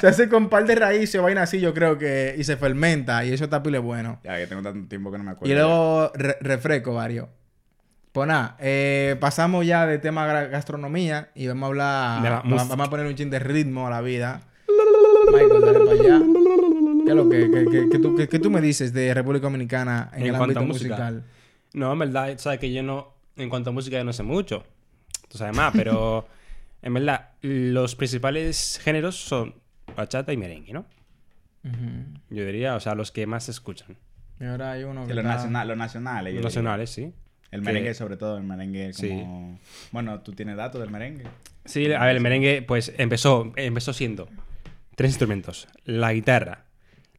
se hace con par de raíces o vaina así, yo creo que, y se fermenta, y eso está pile bueno. Ya, que tengo tanto tiempo que no me acuerdo. Y luego re- refresco varios. Pues nada, eh, pasamos ya de tema gastronomía y vamos a hablar, De la vamos a poner un chin de ritmo a la vida. Michael, dale para allá. ¿Qué es lo que, que- que- que tú, que- tú me dices de República Dominicana en, En el cuanto ámbito a música. musical? No, en verdad, sabes que yo no, en cuanto a música, yo no sé mucho. Tú sabes más, pero en verdad, los principales géneros son bachata y merengue, ¿no? Ujú. Yo diría, o sea, los que más se escuchan. Y ahora hay uno que los, está- nacional- los nacionales. Los nacionales, sí. El Que- merengue, sobre todo, el merengue Sí. como... Bueno, ¿tú tienes datos del merengue? Sí, a ver, el merengue, pues empezó, empezó siendo tres instrumentos: la guitarra,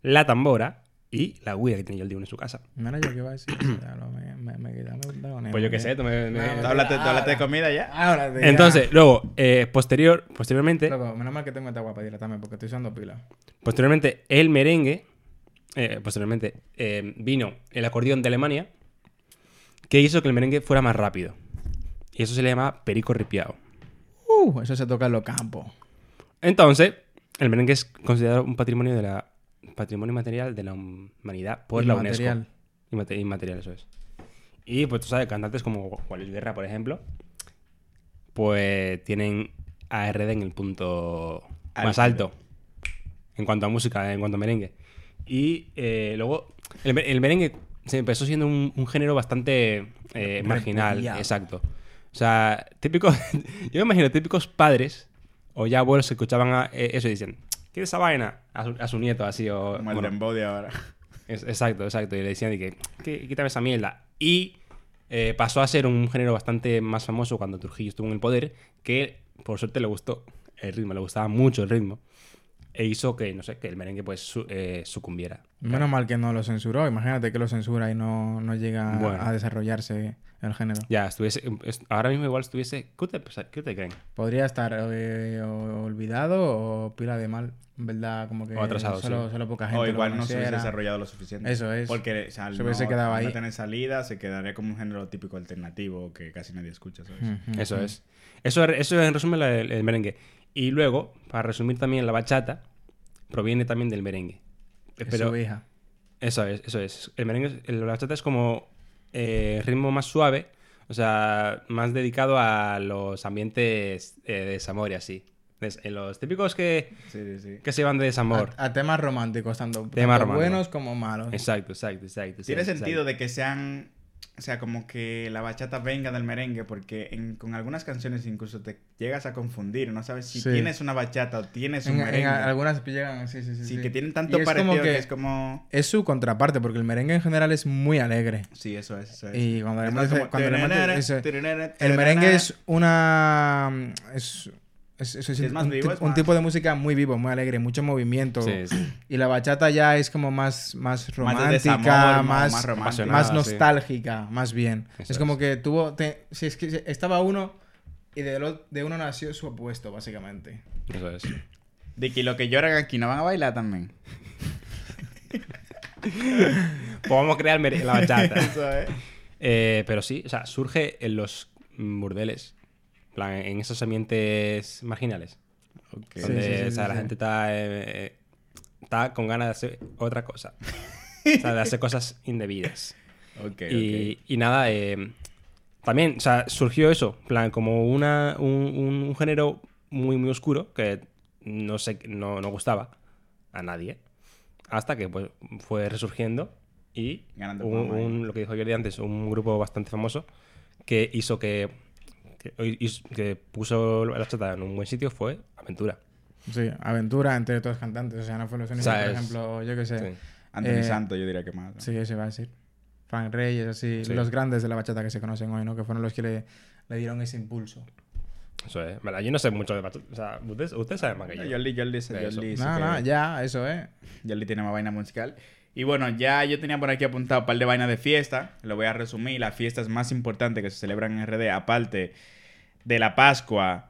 la tambora y la guira que tenía el Dion en su casa. Mira, yo qué iba a decir. Ya lo- me, me, me quedé- Pues yo qué sé, tú me- me- ¿Tú hablaste, tú hablaste de comida ya? Ahora te- Entonces, luego, eh, posterior, posteriormente, Loco, menos mal que tengo esta guapa también porque estoy usando pila. posteriormente, el merengue, eh, posteriormente, eh, vino el acordeón de Alemania, que hizo que el merengue fuera más rápido. Y eso se le llama perico ripiao. Uh, eso se toca en los campos. Entonces, el merengue es considerado un patrimonio de la patrimonio material de la humanidad por la UNESCO. Inmaterial. Inmate- Inmaterial, eso es. Y pues tú sabes, cantantes como Juan Luis Guerra, por ejemplo, pues tienen ARD en el punto más alto en cuanto a música, en cuanto a merengue. Y eh, luego, el, el merengue se empezó siendo un, un género bastante eh, marginal, Repudiado. exacto. O sea, típico, yo me imagino típicos padres o ya abuelos que escuchaban a- eh, eso y dicen, ¿qué es esa vaina? A su, a su nieto así o... Como el bueno, dembow de ahora. es- exacto, exacto. Y le decían de que, "¿Qué- quítame esa mierda. Y eh, pasó a ser un género bastante más famoso cuando Trujillo estuvo en el poder, que por suerte le gustó el ritmo, le gustaba mucho el ritmo. E hizo que, no sé, que el merengue pues su- eh, sucumbiera. Menos mal que no lo censuró. Imagínate que lo censura y no, no llega a- Bueno. a desarrollarse el género. Ya, estuviese, es- ahora mismo igual estuviese... ¿Qué te, qué te creen? Podría estar eh, o- olvidado o pila de mal. En verdad, como que O atrasado, solo, sí. solo poca gente O lo igual no se hubiese desarrollado lo suficiente. Eso es. Porque o sea, Se hubiese no- quedado al no ahí. tener salida, se quedaría como un género típico alternativo que casi nadie escucha, ¿sabes? Ujú, Eso ujú. es. Eso, eso en resumen el, el merengue. Y luego, para resumir también, la bachata proviene también del merengue. Es Pero su hija. Eso es, eso es. El merengue, el, la bachata es como eh, ritmo más suave, o sea, más dedicado a los ambientes eh, de desamor y así. Des- en los típicos que, Sí, sí, sí. que se van de desamor. A, a temas románticos, tanto, tanto Temas románticos. buenos como malos. Exacto, exacto, exacto. Tiene exacto, sentido exacto. de que sean, o sea, como que la bachata venga del merengue, porque en- con algunas canciones incluso te llegas a confundir, no sabes si Sí. tienes una bachata o tienes un En, en merengue. algunas llegan, sí, sí, sí. sí, sí. que tienen tanto es parecido como que... que es como... es su contraparte, porque el merengue en general es muy alegre. Sí, eso es, eso es. Y cuando le metes- El merengue es una. Es, es, es- es Sí, es más un, vivo, tip- es un más- tipo de música muy vivo, muy alegre, mucho movimiento. Sí, sí. Y la bachata ya es como más, más romántica, desamor, más, más sí. nostálgica, más bien. Eso es como es. que tuvo. te- si es que estaba uno y de, lo- de uno nació su opuesto, básicamente. Eso es. De que lo que lloran aquí no van a bailar también. A crear la bachata. Eso. Eh, pero sí, o sea, surge en los burdeles, plan, en esos ambientes marginales. Ok. Sí, donde sí, sí, o sea, sí, la gente está, eh, está con ganas de hacer otra cosa. o sea, de hacer cosas indebidas. Ok, y, y nada, eh, también, o sea, surgió eso, en plan, como una, un, un- un género muy, muy oscuro que no sé, no, no gustaba a nadie. Hasta que pues, fue resurgiendo y Ganando un- lo que dijo Jordi antes, un grupo bastante famoso que hizo que, que, que puso la chata en un buen sitio fue Aventura. Sí, aventura entre otros cantantes. O sea, no fue los únicos, sea, por ejemplo, yo qué sé. Sí. Anthony Eh, Santo, yo diría que más. ¿no? Sí, ese va a decir. Frank Reyes, así, Sí. los grandes de la bachata que se conocen hoy, ¿no? Que fueron los que le, le dieron ese impulso. Eso es. Verdad, Yo no sé mucho de bachata. O sea, ustedes, ustedes saben más que yo. Eso. Jordi, sí No, no, ya, eso es. Jordi tiene más vaina musical. Y bueno, ya yo tenía por aquí apuntado un par de vainas de fiesta. Lo voy a resumir. Las fiestas más importantes que se celebran en RD, aparte de la Pascua,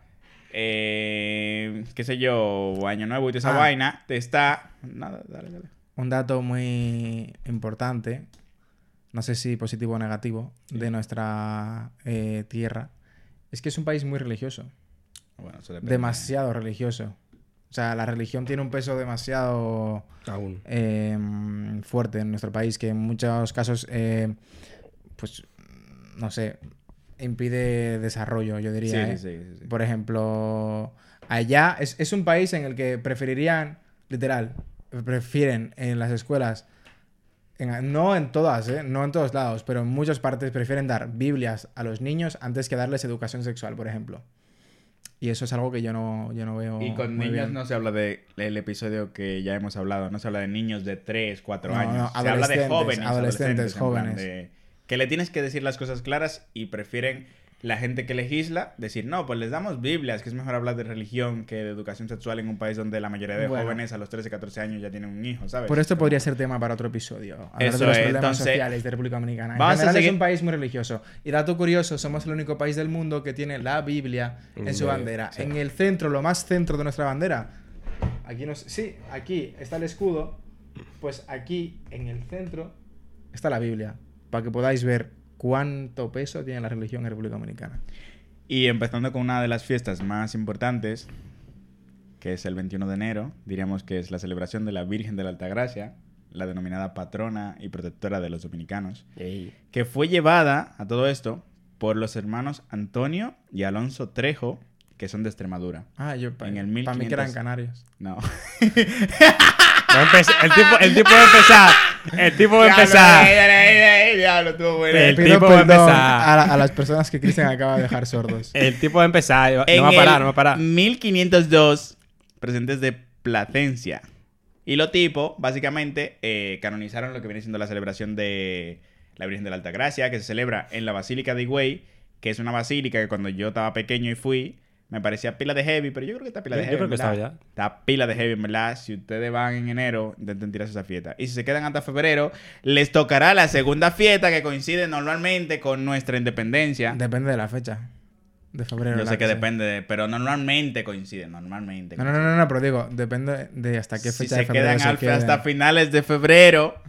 eh, qué sé yo, Año Nuevo y toda esa Ah. vaina, te está... Nada, dale, dale. Un dato muy importante, no sé si positivo o negativo, de nuestra eh, tierra, Es que es un país muy religioso. Bueno, eso depende. Demasiado religioso. O sea, la religión tiene un peso demasiado Aún. eh, fuerte en nuestro país que en muchos casos, eh, pues, no sé, impide desarrollo, yo diría. sí, ¿eh? sí, sí, sí. Por ejemplo, allá es, es un país en el que preferirían, literal, prefieren en las escuelas, en- no en todas, ¿eh? no en todos lados, pero en muchas partes prefieren dar Biblias a los niños antes que darles educación sexual, por ejemplo. Y eso es algo que yo no, yo no veo. Y con muy niños bien. no se habla de el episodio que ya hemos hablado, no se habla de niños de 3, 4 No, años. no, se habla de jóvenes, adolescentes, jóvenes. de- que le tienes que decir las cosas claras y prefieren la gente que legisla decir, no, pues les damos Biblias, que es mejor hablar de religión que de educación sexual en un país donde la mayoría de Bueno. jóvenes a los 13, 14 años ya tienen un hijo, ¿sabes? Por esto Como- podría ser tema para otro episodio. Hablar Eso de los es, problemas entonces, sociales de República Dominicana. En general seguir- es un país muy religioso. Y dato curioso, somos el único país del mundo que tiene la Biblia en su bandera. sí. En el centro, lo más centro de nuestra bandera. Aquí nos... Sí, aquí está el escudo. Pues aquí, en el centro, está la Biblia. Para que podáis ver cuánto peso tiene la religión en República Dominicana. Y empezando con una de las fiestas más importantes, que es el 21 de enero, diríamos que es la celebración de la Virgen de la Altagracia, la denominada patrona y protectora de los dominicanos, Ey. que fue llevada a todo esto por los hermanos Antonio y Alonso Trejo, que son de Extremadura. Ah, yo para En el mí que 1500. eran canarios. No. El tipo, el tipo va a empezar. El tipo va a empezar. Diablo, estuvo bueno. El tipo va a empezar. a, la- a las personas que Cristian acaba de dejar sordos. El tipo va a empezar. No En va a parar, no va a parar. 1502, presentes de Placencia. Y los tipos, básicamente, eh, canonizaron lo que viene siendo la celebración de la Virgen de la Alta Gracia, que se celebra en la Basílica de Higüey, que es una basílica que cuando yo estaba pequeño y fui, me parecía pila de heavy, pero yo creo que está pila de Yo- yo heavy. creo que ¿verdad? estaba ya. Está pila de heavy, verdad. Si ustedes van en enero, intenten tirarse esa fiesta. Y si se quedan hasta febrero, les tocará la segunda fiesta que coincide normalmente con nuestra independencia. Depende de la fecha. De febrero. Yo sé que depende, de- pero normalmente coincide, normalmente. No, no, no, no, no, pero digo, depende de hasta qué si fecha se de febrero quedan se al- queden. hasta finales de febrero,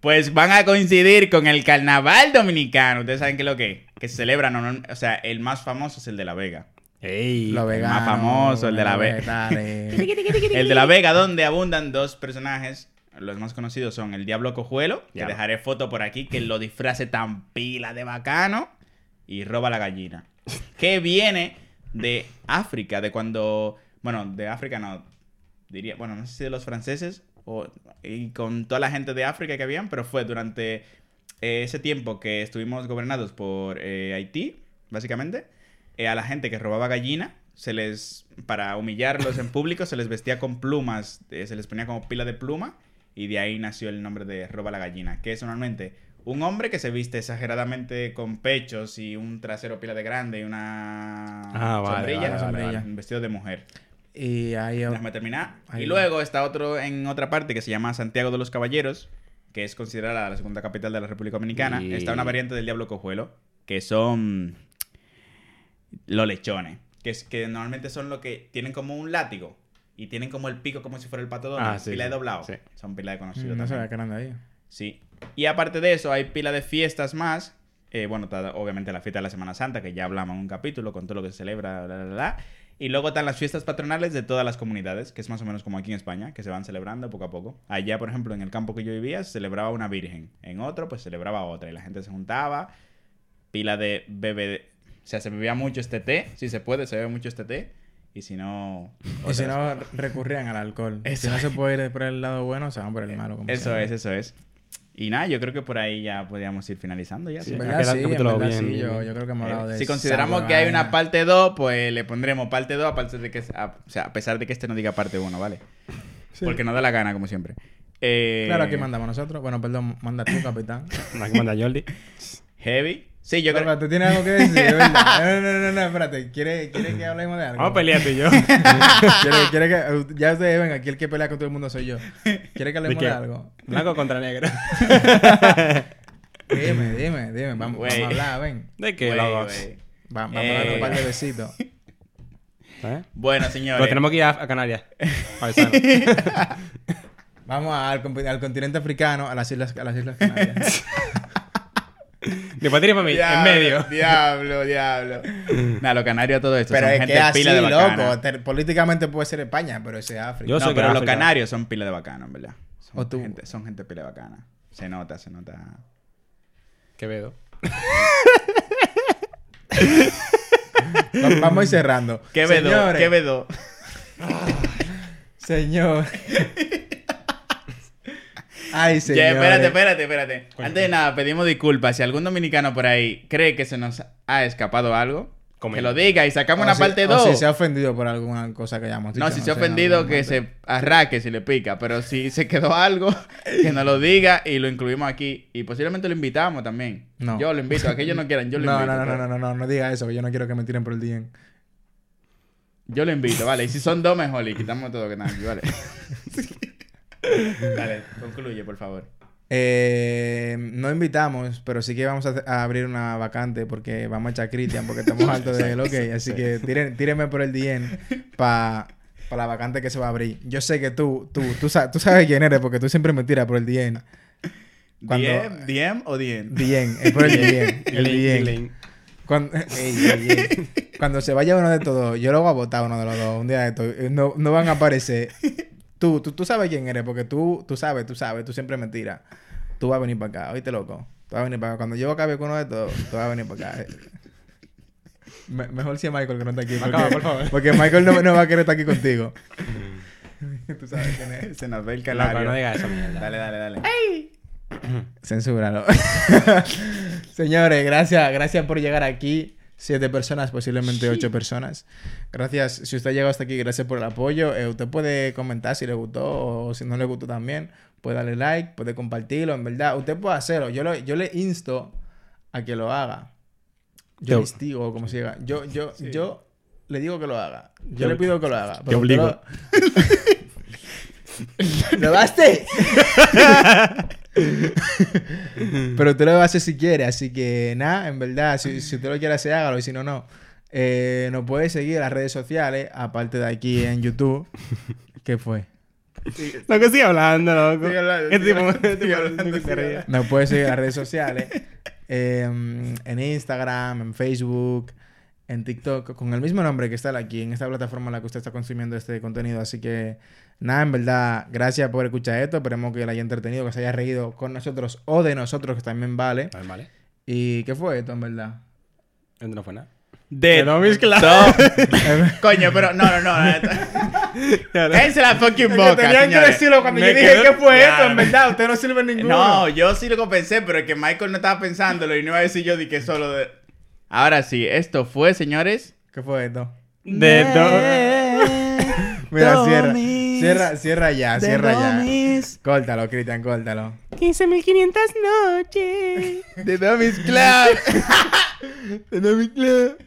pues van a coincidir con el carnaval dominicano. Ustedes saben qué es lo que es, que se celebra, o sea, el más famoso es el de La Vega. Ey. Lo vegano. más famoso, el de la vegetales. El de La Vega, donde abundan dos personajes. Los más conocidos son el Diablo Cojuelo, que Diablo. dejaré foto por aquí, que lo disfrace tan pila de bacano, y roba la gallina. Que viene de África, de cuando. Bueno, de África no. Diría, bueno, no sé si de los franceses o, y con toda la gente de África que habían, pero fue durante eh, ese tiempo que estuvimos gobernados por eh, Haití, básicamente, eh, a la gente que robaba gallina, se les, para humillarlos en público, se les vestía con plumas, eh, se les ponía como pila de pluma, y de ahí nació el nombre de roba la gallina, que es normalmente un hombre que se viste exageradamente con pechos y un trasero pila de grande y una Ah, vale, sombrilla, vale, vale, vale. un vestido de mujer. Y ahí Déjame terminar. Ahí. Y luego está otro en otra parte que se llama Santiago de los Caballeros, que es considerada la segunda capital de la República Dominicana. Y- Está una variante del Diablo Cojuelo, que son los lechones, que, es, que normalmente son lo que tienen como un látigo y tienen como el pico como si fuera el pato Donald, Ah, sí, pila de doblado. sí. Son pila de Mm, conocidos No también. sabía que ahí. Sí. Y aparte de eso, hay pila de fiestas más. Eh, bueno, está obviamente la fiesta de la Semana Santa, que ya hablamos en un capítulo con todo lo que se celebra, bla, bla, bla. Y luego están las fiestas patronales de todas las comunidades, que es más o menos como aquí en España, que se van celebrando poco a poco. Allá, por ejemplo, en el campo que yo vivía, se celebraba una virgen. En otro, pues celebraba otra. Y la gente se juntaba, pila de bebé. O sea, se bebía mucho este té, si se puede, se bebe mucho este té. Y si no. Y si no, recurrían al alcohol. Eso Si no se puede ir por el lado bueno, se van por el malo. como Eso es, eso es. Y nada, yo creo que por ahí ya podríamos ir finalizando ya. Sí, ¿sí? En ha verdad quedado sí, el en capítulo verdad bien, sí, bien, yo, bien. yo creo que hemos Eh, hablado de si consideramos que hay una vaina. parte 2, pues le pondremos parte 2 a pesar de que, a, o sea, a pesar de que este no diga parte 1, ¿vale? Sí. Porque no da la gana, como siempre. Eh, Claro, aquí mandamos nosotros. Bueno, perdón, manda tú, capitán. Aquí manda Jordi. Heavy. Sí, yo Pero, creo ¿Tú tienes algo que decir? ¿verdad? No, no, no, no, espérate. ¿Quiere, quiere que hablemos de algo? Vamos a pelear tú y yo. ¿Quiere, quiere que, ya ustedes ven, aquí el que pelea con todo el mundo soy yo. ¿Quiere que hablemos de, algo? Blanco contra negro. Dime, dime, dime. Vamos, vamos a hablar, ven. ¿De qué, vamos Eh. a darle un par de besitos. ¿Eh? Bueno, señores. Pero tenemos que ir a, a Canarias. Vamos al, al continente africano, a las Islas, a las islas Canarias. Ni Que para mí, en medio. Diablo, diablo. Nada, los canarios todo esto Pero son es gente que así, pila de bacana. loco. Políticamente puede ser España, pero ese es África. Yo No, soy pero de los África. canarios son pila de bacano, en verdad. Son, O tú. gente, son gente pila de bacana. Se nota, se nota. Quevedo. Va- Vamos a ir cerrando. Quevedo, Señores, Quevedo. Señor. Ay, señor. Espérate, espérate, espérate. Antes de nada, pedimos disculpas. Si algún dominicano por ahí cree que se nos ha escapado algo, que lo diga y sacamos O una si- parte o 2. si se ha ofendido por alguna cosa que hayamos dicho. No, si se ha ofendido, que se arraque si le pica. Pero si se quedó algo, que nos lo diga y lo incluimos aquí. Y posiblemente lo invitamos también. No. Yo lo invito. Aquellos no quieran, yo lo No, invito. no, no, pero- no, no, no, no diga eso, que yo no quiero que me tiren por el DM. Yo lo invito, vale. Y si son dos, mejor. Y quitamos todo que nada, vale. Dale, concluye, por favor. Eh, no invitamos, pero sí que vamos a, a abrir una vacante porque vamos a echar a Cristian porque estamos altos de él, ok. Así que tiren, tírenme por el DM para la vacante que se va a abrir. Yo sé que tú, tú, tú, sa- tú sabes quién eres porque tú siempre me tiras por el DM. Cuando- ¿DM? ¿DM o DM? DM, es por el DM. El DM. Cuando. Cuando se vaya uno de todos, yo lo voy a votar uno de los dos. Un día de estos. No, no van a aparecer. Tú, tú, tú sabes quién eres, porque tú, tú sabes, tú sabes, tú siempre me tiras. Tú vas a venir para acá, oíste loco. Tú vas a venir para acá. Cuando yo acabe con uno de todos, tú vas a venir para acá. Me- mejor si es Michael que no está aquí. Porque, Acaba, por favor. porque Michael no, no va a querer estar aquí contigo. tú sabes quién es. Se nos ve el Loco, canario. no digas mierda. Dale, dale, dale. Censúralo. Señores, gracias, gracias por llegar aquí. Siete personas, posiblemente ocho personas. Gracias. Si usted ha llegado hasta aquí, gracias por el apoyo. Eh, usted puede comentar si le gustó o si no le gustó también. Puede darle like, puede compartirlo. En verdad, usted puede hacerlo. Yo, lo- yo le insto a que lo haga. Yo Te- le instigo, como se diga. Yo, yo, yo le digo que lo haga. Yo le pido que lo haga. te usted obligo. Lo... ¿Lo baste? Pero usted lo va a hacer si quiere, así que nada, en verdad, si, si usted lo quiere hacer, hágalo, y si no, no. Eh, nos puede seguir en las redes sociales, aparte de aquí en YouTube. ¿Qué fue? Lo que sigue hablando, loco. Sigue hablando, Este sigue tipo- hablando, sigue tipo- hablando, no se sigue ríe. hablando. Nos puede seguir en las redes sociales, eh, en Instagram, en Facebook, en TikTok, con el mismo nombre que está aquí, en esta plataforma en la que usted está consumiendo este contenido. Así que nada, en verdad, gracias por escuchar esto. Esperemos que le haya entretenido, que se haya reído con nosotros o de nosotros, que también vale. Vale, vale. ¿Y qué fue esto, en verdad? Esto no fue nada. De mezclado. todo. Coño, pero no, no, no. Cállense la fucking boca, tenían que decirlo cuando Me yo dije qué fue esto, en verdad. Usted no sirve ninguno. No, yo sí lo pensé, pero es que Michael no estaba pensándolo y no iba a decir yo de que solo de... Ahora sí, esto fue, señores. ¿Qué fue esto? De todo. Mira, cierra. Domis. Cierra, cierra ya, cierra ya. Domis. Córtalo, Cristian, córtalo. 15.500 noches. De Domis Club. De Club.